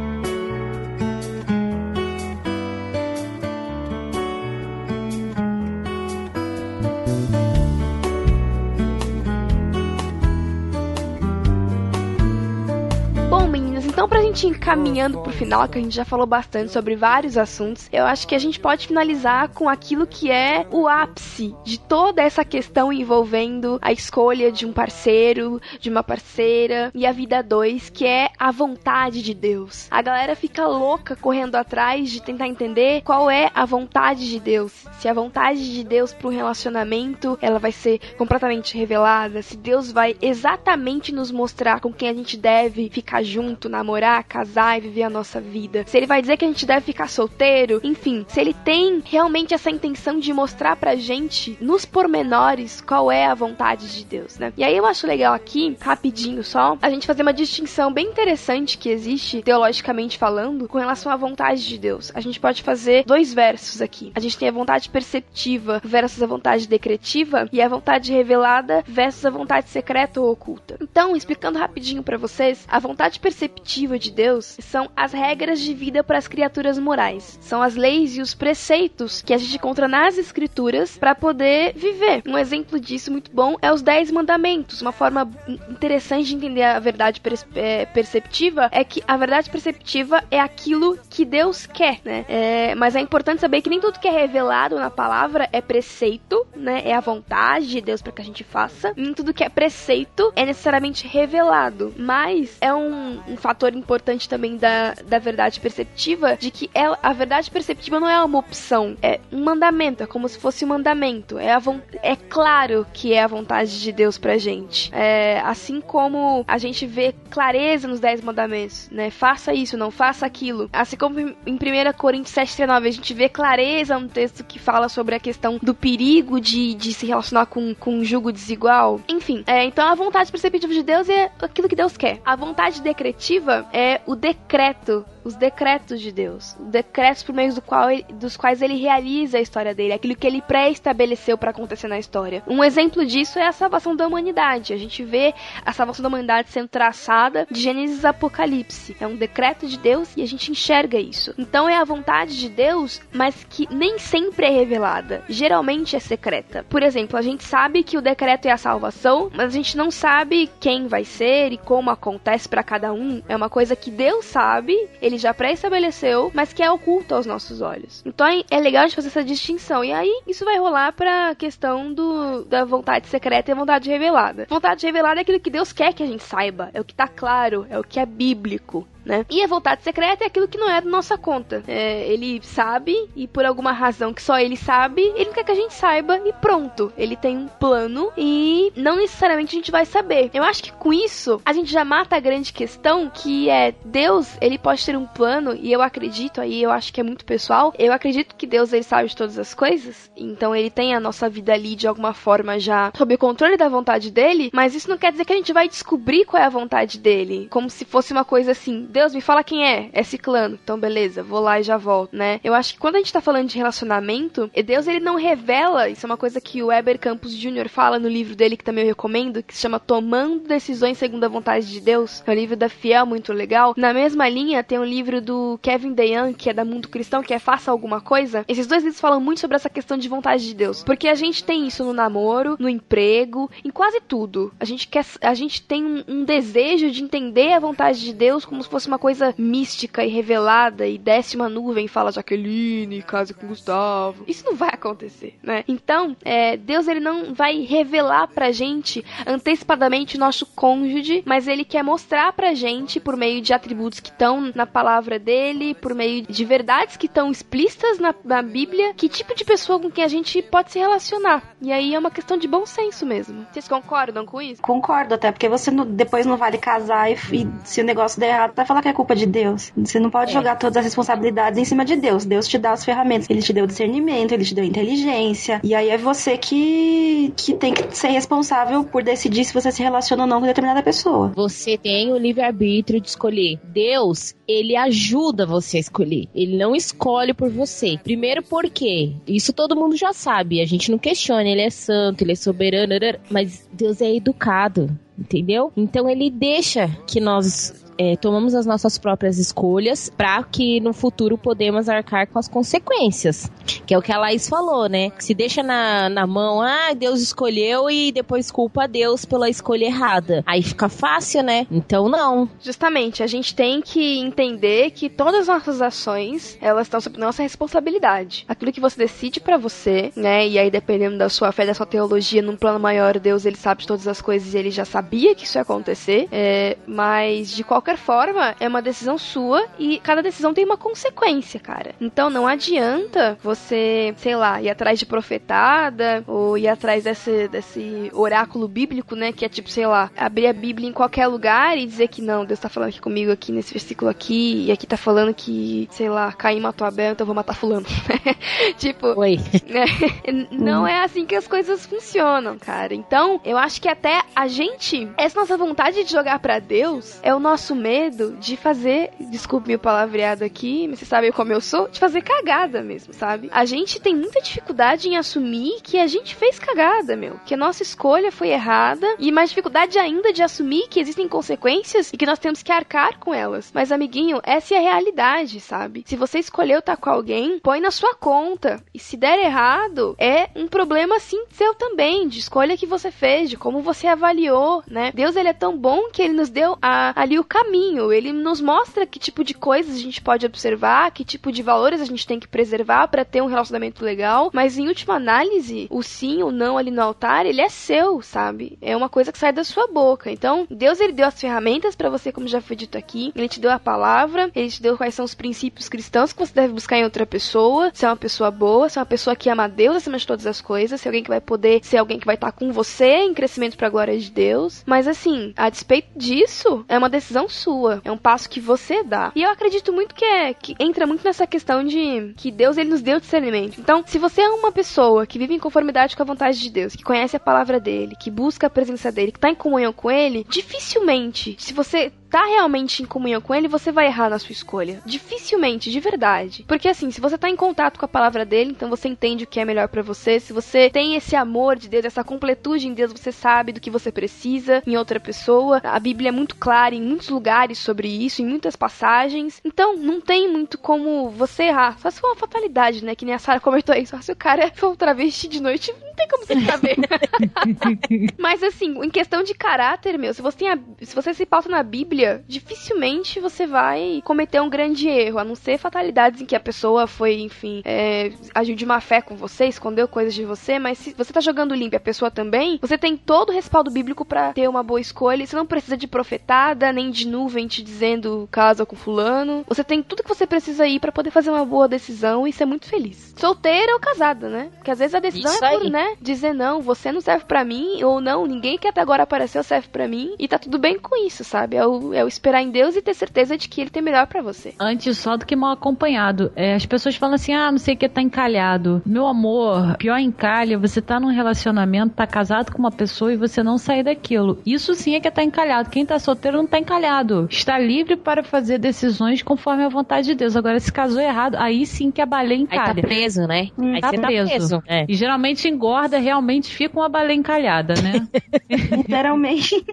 Então, pra gente ir caminhando pro final, que a gente já falou bastante sobre vários assuntos, eu acho que a gente pode finalizar com aquilo que é o ápice de toda essa questão envolvendo a escolha de um parceiro, de uma parceira e a vida dois, que é a vontade de Deus. A galera fica louca correndo atrás de tentar entender qual é a vontade de Deus. Se a vontade de Deus para um relacionamento, ela vai ser completamente revelada, se Deus vai exatamente nos mostrar com quem a gente deve ficar junto, namorar, casar e viver a nossa vida. Se ele vai dizer que a gente deve ficar solteiro, enfim, se ele tem realmente essa intenção de mostrar pra gente nos pormenores qual é a vontade de Deus, né? E aí eu acho legal aqui, rapidinho só, a gente fazer uma distinção bem interessante que existe teologicamente falando com relação à vontade de Deus. A gente pode fazer dois versos aqui. A gente tem a vontade perceptiva versus a vontade decretiva e a vontade revelada versus a vontade secreta ou oculta. Então, explicando rapidinho para vocês, a vontade perceptiva de Deus são as regras de vida para as criaturas morais. São as leis e os preceitos que a gente encontra nas escrituras para poder viver. Um exemplo disso muito bom é os Dez Mandamentos. Uma forma interessante de entender a verdade é, perceptiva é que a verdade perceptiva é aquilo que Deus quer, né? É, mas é importante saber que nem tudo que é revelado na palavra é preceito, né? É a vontade de Deus para que a gente faça. Nem tudo que é preceito é necessariamente revelado. Mas é um, um fator importante também da, da verdade perceptiva de que ela, a verdade perceptiva não é uma opção, é um mandamento, é como se fosse um mandamento. É, a, é claro que é a vontade de Deus pra gente. É, assim como a gente vê clareza nos Dez Mandamentos, né? Faça isso, não faça aquilo. Assim como em 1 Coríntios 7,39 a gente vê clareza no texto que fala sobre a questão do perigo de, de se relacionar com, com um jugo desigual. Enfim, é, então a vontade perceptiva de Deus é aquilo que Deus quer. A vontade decretiva é o decreto os decretos de Deus, decretos por meio do qual ele, dos quais ele realiza a história dele, aquilo que ele pré-estabeleceu para acontecer na história. Um exemplo disso é a salvação da humanidade. A gente vê a salvação da humanidade sendo traçada de Gênesis a Apocalipse. É um decreto de Deus e a gente enxerga isso. Então é a vontade de Deus, mas que nem sempre é revelada. Geralmente é secreta. Por exemplo, a gente sabe que o decreto é a salvação, mas a gente não sabe quem vai ser e como acontece para cada um. É uma coisa que Deus sabe, ele já pré-estabeleceu, mas que é oculto aos nossos olhos. Então é legal de fazer essa distinção. E aí isso vai rolar pra questão do, da vontade secreta e a vontade revelada. Vontade revelada é aquilo que Deus quer que a gente saiba, é o que tá claro, é o que é bíblico né? E a vontade secreta é aquilo que não é da nossa conta. É, ele sabe e por alguma razão que só ele sabe, ele quer que a gente saiba e pronto. Ele tem um plano e não necessariamente a gente vai saber. Eu acho que com isso a gente já mata a grande questão que é Deus, ele pode ter um plano e eu acredito aí, eu acho que é muito pessoal. Eu acredito que Deus ele sabe de todas as coisas, então ele tem a nossa vida ali de alguma forma já sob o controle da vontade dele, mas isso não quer dizer que a gente vai descobrir qual é a vontade dele, como se fosse uma coisa assim, Deus, me fala quem é. É ciclano. Então, beleza, vou lá e já volto, né? Eu acho que quando a gente tá falando de relacionamento, Deus, ele não revela. Isso é uma coisa que o Weber Campos Jr. fala no livro dele, que também eu recomendo, que se chama Tomando Decisões Segundo a Vontade de Deus. É um livro da Fiel, muito legal. Na mesma linha, tem um livro do Kevin DeYoung, que é da Mundo Cristão, que é Faça Alguma Coisa. Esses dois livros falam muito sobre essa questão de vontade de Deus. Porque a gente tem isso no namoro, no emprego, em quase tudo. A gente quer, a gente tem um, um desejo de entender a vontade de Deus como se fosse uma coisa mística e revelada e desce uma nuvem e fala Jaqueline, casa com Gustavo. Isso não vai acontecer, né? Então, é, Deus ele não vai revelar pra gente antecipadamente o nosso cônjuge, mas ele quer mostrar pra gente por meio de atributos que estão na palavra dele, por meio de verdades que estão explícitas na, na Bíblia, que tipo de pessoa com quem a gente pode se relacionar. E aí é uma questão de bom senso mesmo. Vocês concordam com isso? Concordo, até porque você não, depois não vale casar e, e se o negócio der errado, vai falar que é culpa de Deus. Você não pode é. jogar todas as responsabilidades em cima de Deus. Deus te dá as ferramentas. Ele te deu discernimento, ele te deu inteligência. E aí é você que, que tem que ser responsável por decidir se você se relaciona ou não com determinada pessoa. Você tem o livre-arbítrio de escolher. Deus, ele ajuda você a escolher. Ele não escolhe por você. Primeiro porque isso todo mundo já sabe. A gente não questiona. Ele é santo, ele é soberano, mas Deus é educado entendeu? Então ele deixa que nós é, tomamos as nossas próprias escolhas para que no futuro podemos arcar com as consequências. Que é o que a Laís falou, né? Se deixa na, na mão, ah, Deus escolheu e depois culpa Deus pela escolha errada. Aí fica fácil, né? Então não. Justamente, a gente tem que entender que todas as nossas ações, elas estão sob nossa responsabilidade. Aquilo que você decide para você, né? E aí dependendo da sua fé, da sua teologia, num plano maior, Deus ele sabe de todas as coisas e ele já sabia que isso ia acontecer. É, mas de qualquer forma, é uma decisão sua e cada decisão tem uma consequência, cara. Então não adianta você, sei lá, ir atrás de profetada ou ir atrás desse, desse oráculo bíblico, né? Que é tipo, sei lá, abrir a Bíblia em qualquer lugar e dizer que não, Deus tá falando aqui comigo aqui nesse versículo aqui e aqui tá falando que, sei lá, Caim matou Abel, então eu vou matar fulano. tipo, Oi. Né? Não é assim que as coisas funcionam, cara. Então, eu acho que até a gente, essa nossa vontade de jogar para Deus é o nosso medo de fazer, desculpe meu palavreado aqui, mas você sabe como eu sou, de fazer cagada mesmo, sabe? A gente tem muita dificuldade em assumir que a gente fez cagada, meu, que a nossa escolha foi errada e mais dificuldade ainda de assumir que existem consequências e que nós temos que arcar com elas. Mas amiguinho, essa é a realidade, sabe? Se você escolheu estar com alguém, põe na sua conta. E se der errado, é um problema sim seu também, de escolha que você fez, de como você avaliou, né? Deus ele é tão bom que ele nos deu a, ali o caminho, ele nos mostra que tipo de coisas a gente pode observar, que tipo de valores a gente tem que preservar para ter um relacionamento legal, mas em última análise, o sim ou não ali no altar, ele é seu, sabe? É uma coisa que sai da sua boca. Então, Deus ele deu as ferramentas para você, como já foi dito aqui, ele te deu a palavra, ele te deu quais são os princípios cristãos que você deve buscar em outra pessoa, se é uma pessoa boa, se é uma pessoa que ama Deus acima de todas as coisas, se é alguém que vai poder ser alguém que vai estar com você em crescimento para glória de Deus. Mas assim, a despeito disso, é uma decisão sua, é um passo que você dá. E eu acredito muito que é que entra muito nessa questão de que Deus ele nos deu discernimento. Então, se você é uma pessoa que vive em conformidade com a vontade de Deus, que conhece a palavra dele, que busca a presença dele, que está em comunhão com ele, dificilmente, se você tá realmente em comunhão com ele, você vai errar na sua escolha. Dificilmente, de verdade. Porque assim, se você tá em contato com a palavra dele, então você entende o que é melhor para você. Se você tem esse amor de Deus, essa completude em Deus, você sabe do que você precisa em outra pessoa. A Bíblia é muito clara em muitos lugares sobre isso, em muitas passagens. Então, não tem muito como você errar. Só se for uma fatalidade, né? Que nem a Sarah comentou aí. Só se o cara for um travesti de noite, tem como você saber. Mas assim, em questão de caráter, meu, se você, tem a, se você se pauta na Bíblia, dificilmente você vai cometer um grande erro, a não ser fatalidades em que a pessoa foi, enfim, é, agiu de má fé com você, escondeu coisas de você, mas se você tá jogando limpo e a pessoa também, você tem todo o respaldo bíblico para ter uma boa escolha. Você não precisa de profetada, nem de nuvem te dizendo casa com fulano. Você tem tudo que você precisa ir para poder fazer uma boa decisão e ser muito feliz. Solteira ou casada, né? Porque às vezes a decisão Isso é por, aí. né, dizer não, você não serve para mim, ou não, ninguém que até agora apareceu serve para mim, e tá tudo bem com isso, sabe? É o, é o esperar em Deus e ter certeza de que ele tem melhor para você. Antes só do que mal acompanhado. É, as pessoas falam assim: ah, não sei o que, tá encalhado. Meu amor, pior encalha, você tá num relacionamento, tá casado com uma pessoa e você não sair daquilo. Isso sim é que tá encalhado. Quem tá solteiro não tá encalhado. Está livre para fazer decisões conforme a vontade de Deus. Agora, se casou errado, aí sim que a baleia Aí encalha. tá preso, né? Aí tá você tá preso. preso. É. E geralmente engorda, realmente fica uma baleia encalhada, né? Literalmente.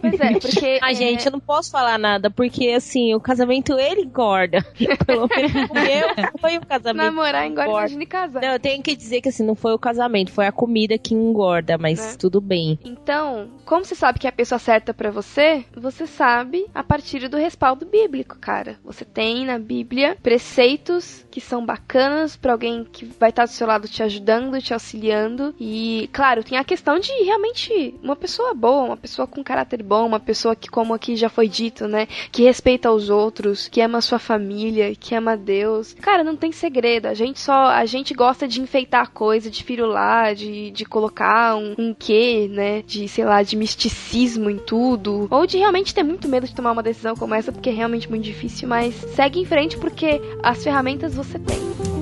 Pois é, porque. A é, gente, eu não posso falar nada, porque assim, o casamento ele engorda. Pelo menos o meu foi o casamento. Namorar que engorda, imagine casar. Não, eu tenho que dizer que assim, não foi o casamento, foi a comida que engorda, mas Né? tudo bem. Então, como você sabe que é a pessoa certa pra você? Você sabe a partir do respaldo bíblico, cara. Você tem na Bíblia preceitos que são bacanas pra alguém que vai estar do seu lado te ajudando, te auxiliando. E, claro, tem a questão de realmente uma pessoa boa, uma pessoa com caráter bom, uma pessoa que, como aqui já foi dito, né, que respeita os outros, que ama sua família, que ama Deus. Cara, não tem segredo. A gente só, a gente gosta de enfeitar a coisa, de firular, de, de colocar um, um quê, né, de, sei lá, de misticismo em tudo. Ou de realmente ter muito medo de tomar uma decisão como essa, porque é realmente muito difícil, mas segue em frente porque as ferramentas você tem.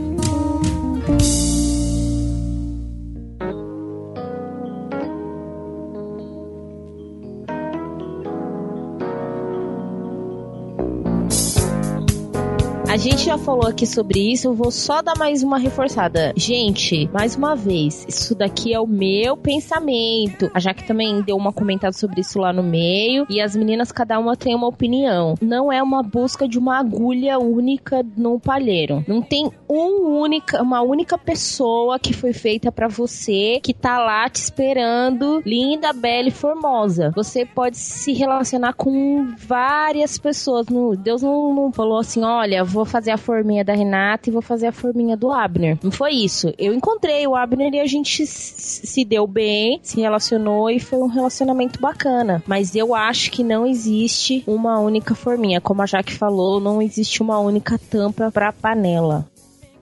A gente já falou aqui sobre isso, eu vou só dar mais uma reforçada. Gente, mais uma vez, isso daqui é o meu pensamento. A Jaque também deu uma comentada sobre isso lá no meio. E as meninas, cada uma tem uma opinião. Não é uma busca de uma agulha única no palheiro. Não tem um única, uma única pessoa que foi feita para você, que tá lá te esperando, linda, bela e formosa. Você pode se relacionar com várias pessoas. Deus não, não falou assim: olha, vou fazer a forminha da Renata e vou fazer a forminha do Abner. Não foi isso. Eu encontrei o Abner e a gente se deu bem, se relacionou e foi um relacionamento bacana. Mas eu acho que não existe uma única forminha. Como a Jaque falou, não existe uma única tampa para panela.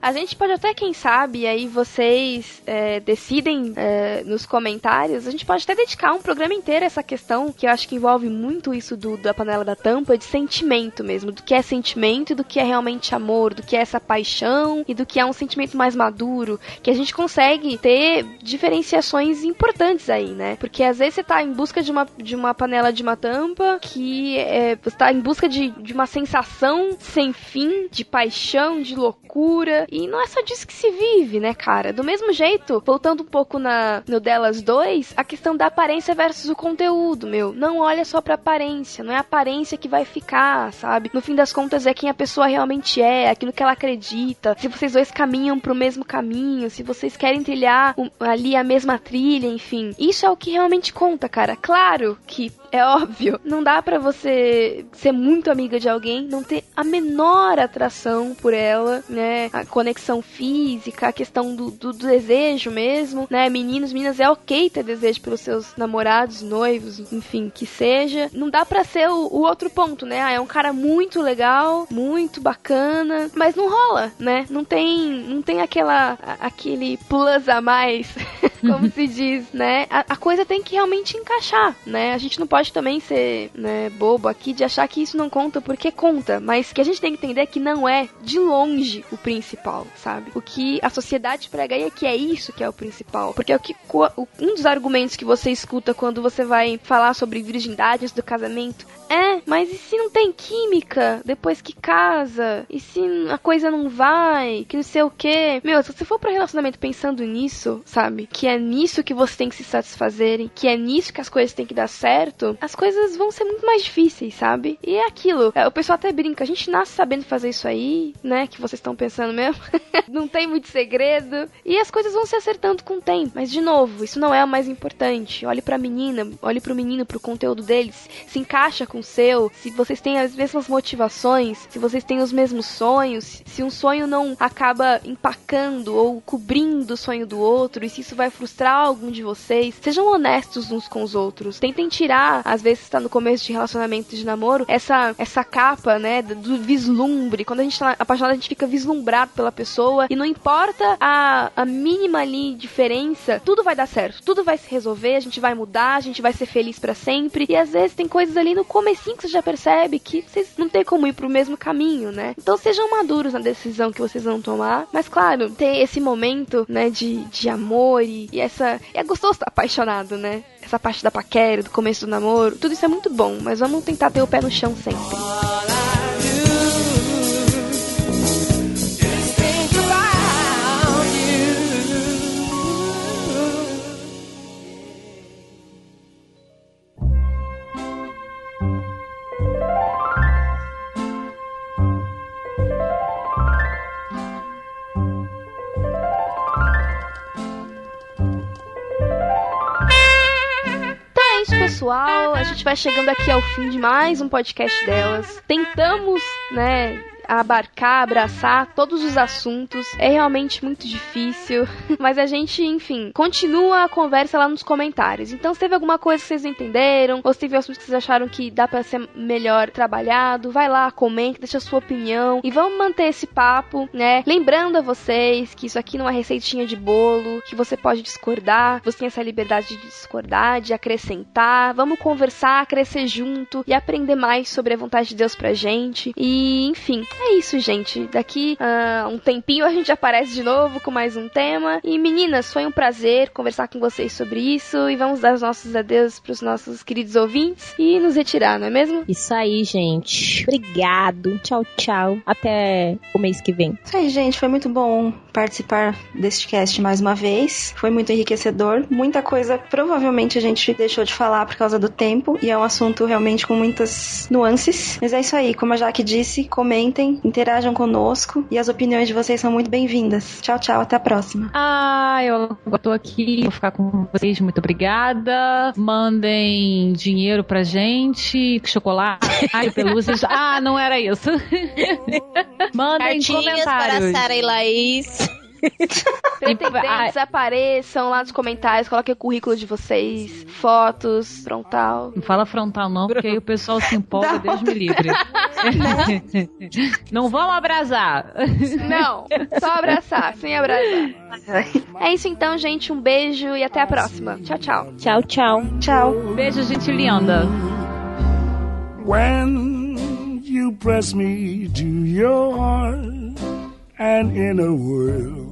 A gente pode até, quem sabe, aí vocês é, decidem é, nos comentários, a gente pode até dedicar um programa inteiro a essa questão, que eu acho que envolve muito isso do, da panela da tampa, de sentimento mesmo, do que é sentimento e do que é realmente amor, do que é essa paixão e do que é um sentimento mais maduro, que a gente consegue ter diferenciações importantes aí, né? Porque às vezes você tá em busca de uma, de uma panela de uma tampa que é, você tá em busca de, de uma sensação sem fim, de paixão, de loucura, e não é só disso que se vive, né, cara? Do mesmo jeito, voltando um pouco na, no delas dois, a questão da aparência versus o conteúdo, meu. Não olha só pra aparência, não é a aparência que vai ficar, sabe? No fim das contas é quem a pessoa realmente é, aquilo que ela acredita. Se vocês dois caminham pro mesmo caminho, se vocês querem trilhar um, ali a mesma trilha, enfim. Isso é o que realmente conta, cara. Claro que é óbvio. Não dá para você ser muito amiga de alguém, não ter a menor atração por ela, né? A conexão física, a questão do, do, do desejo mesmo, né? Meninos, meninas, é ok ter desejo pelos seus namorados, noivos, enfim, que seja. Não dá para ser o, o, outro ponto, né? Ah, é um cara muito legal, muito bacana, mas não rola, né? Não tem, não tem aquela, aquele plus a mais, como se diz, né? A, a coisa tem que realmente encaixar, né? A gente não pode pode também ser, né, bobo aqui de achar que isso não conta porque conta, mas que a gente tem que entender que não é de longe o principal, sabe? O que a sociedade prega aí é que é isso que é o principal, porque é o que um dos argumentos que você escuta quando você vai falar sobre virgindade antes do casamento é, mas e se não tem química depois que casa? E se a coisa não vai? Que não sei o que? Meu, se você for pro relacionamento pensando nisso, sabe? Que é nisso que você tem que se satisfazer, que é nisso que as coisas têm que dar certo, as coisas vão ser muito mais difíceis, sabe? E é aquilo. É, o pessoal até brinca, a gente nasce sabendo fazer isso aí, né? Que vocês estão pensando mesmo. não tem muito segredo. E as coisas vão se acertando com o tempo. Mas, de novo, isso não é o mais importante. Olhe pra menina, olhe pro menino, pro conteúdo deles. Se encaixa com seu, se vocês têm as mesmas motivações, se vocês têm os mesmos sonhos, se um sonho não acaba empacando ou cobrindo o sonho do outro, e se isso vai frustrar algum de vocês, sejam honestos uns com os outros. Tentem tirar, às vezes está no começo de relacionamento de namoro, essa essa capa, né, do vislumbre. Quando a gente tá apaixonado, a gente fica vislumbrado pela pessoa e não importa a, a mínima ali diferença, tudo vai dar certo, tudo vai se resolver, a gente vai mudar, a gente vai ser feliz para sempre. E às vezes tem coisas ali no começo assim que você já percebe que vocês não tem como ir pro mesmo caminho, né? Então sejam maduros na decisão que vocês vão tomar. Mas claro, ter esse momento, né, de, de amor e, e essa. É gostoso estar apaixonado, né? Essa parte da paquera, do começo do namoro. Tudo isso é muito bom, mas vamos tentar ter o pé no chão sempre. Pessoal, a gente vai chegando aqui ao fim de mais um podcast delas. Tentamos, né, abarcar, abraçar todos os assuntos. É realmente muito difícil, mas a gente, enfim, continua a conversa lá nos comentários. Então, se teve alguma coisa que vocês entenderam, ou se teve assuntos que vocês acharam que dá para ser melhor trabalhado, vai lá, comente, deixa a sua opinião e vamos manter esse papo, né? Lembrando a vocês que isso aqui não é receitinha de bolo, que você pode discordar, você tem essa liberdade de discordar, de acrescentar. Vamos conversar, crescer junto e aprender mais sobre a vontade de Deus pra gente. E, enfim, É isso, gente. Daqui a um tempinho a gente aparece de novo com mais um tema. E meninas, foi um prazer conversar com vocês sobre isso. E vamos dar os nossos adeus pros nossos queridos ouvintes e nos retirar, não é mesmo? Isso aí, gente. Obrigado. Tchau, tchau. Até o mês que vem. Isso aí, gente. Foi muito bom participar deste cast mais uma vez. Foi muito enriquecedor. Muita coisa provavelmente a gente deixou de falar por causa do tempo. E é um assunto realmente com muitas nuances. Mas é isso aí. Como a Jaque disse, comentem, interajam conosco. E as opiniões de vocês são muito bem-vindas. Tchau, tchau. Até a próxima. Ah, eu tô aqui, vou ficar com vocês. Muito obrigada. Mandem dinheiro pra gente, chocolate, pelúcias. Ah, não era isso. Mandem Cartinhas para comentários. Sara e Laís. Pretendentes apareçam lá nos comentários, coloquem o currículo de vocês, fotos, frontal. Não fala frontal não, porque aí o pessoal se empolga, Deus me livre. não vamos abrasar. Não, só abraçar, sem abraçar. É isso então, gente. Um beijo e até a próxima. Tchau, tchau. Tchau, tchau. Tchau. Beijo, gente linda. When you press me to your heart, and in a world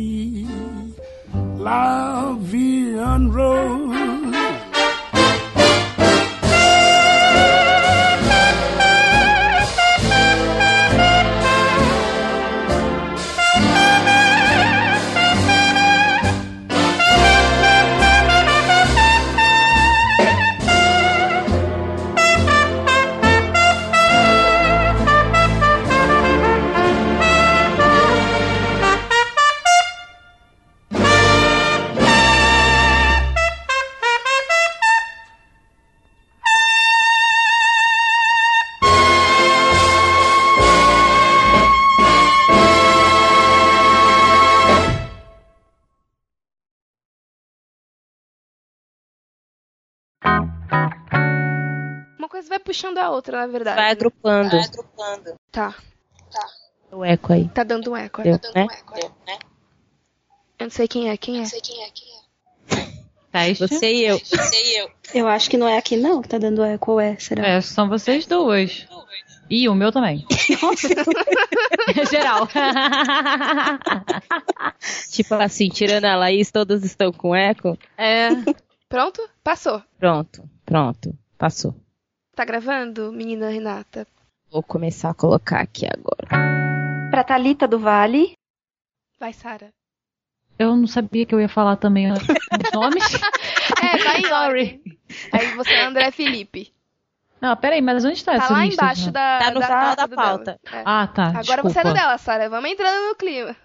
la vie en rose. Coisa vai puxando a outra, na verdade. Vai agrupando. Tá. O eco aí. Tá dando um eco. Deu, né? Eu não sei quem é, quem é. Teste. Você e eu. Eu acho que não é aqui não que tá dando eco, ou é? Será? É, são vocês duas. E o meu também. Geral. Tipo assim, tirando a Laís, todas estão com eco. É. Pronto? Passou. Pronto, pronto. Passou. Tá gravando, menina Renata? Vou começar a colocar aqui agora. Pra Thalita do Vale. Vai, Sara. Eu não sabia que eu ia falar também os nomes. É, tá em ordem. Aí você é André Felipe. Não, peraí, mas onde tá, Tá essa lá lista? embaixo da, Tá no final da pauta. É. Ah, tá. Agora você é desculpa. do dela, Sara. Vamos entrando no clima.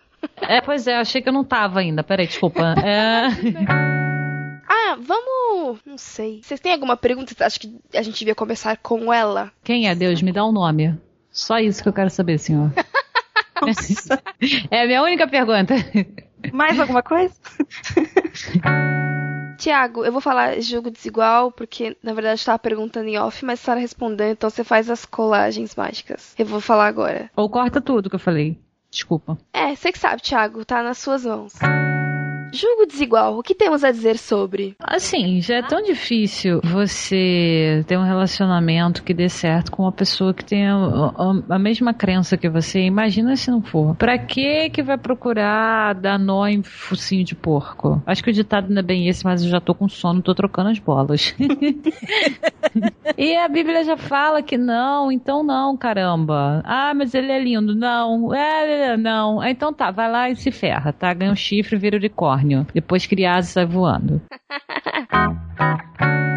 É, pois é, achei que eu não tava ainda. Peraí, desculpa. É... Ah, vamos. Não sei. Vocês têm alguma pergunta? Acho que a gente devia começar com ela. Quem é Deus? Me dá um nome. Só isso que eu quero saber, senhor. é a minha única pergunta. Mais alguma coisa? Tiago, eu vou falar jogo desigual, porque na verdade eu tava perguntando em off, mas a Sara respondeu, então você faz as colagens mágicas. Eu vou falar agora. Ou corta tudo que eu falei. Desculpa. É, você que sabe, Tiago, tá nas suas mãos. Julgo desigual, o que temos a dizer sobre? Assim, já é tão difícil você ter um relacionamento que dê certo com uma pessoa que tem a, a- a mesma crença que você. Imagina se não for. Pra que que vai procurar dar nó em focinho de porco? Acho que o ditado não é bem esse, mas eu já tô com sono, tô trocando as bolas. e a Bíblia já fala que não, então não, caramba. Ah, mas ele é lindo. Não, é, não. Então tá, vai lá e se ferra, tá? Ganha um chifre e vira unicórnio unicórnio. Depois criado sai voando.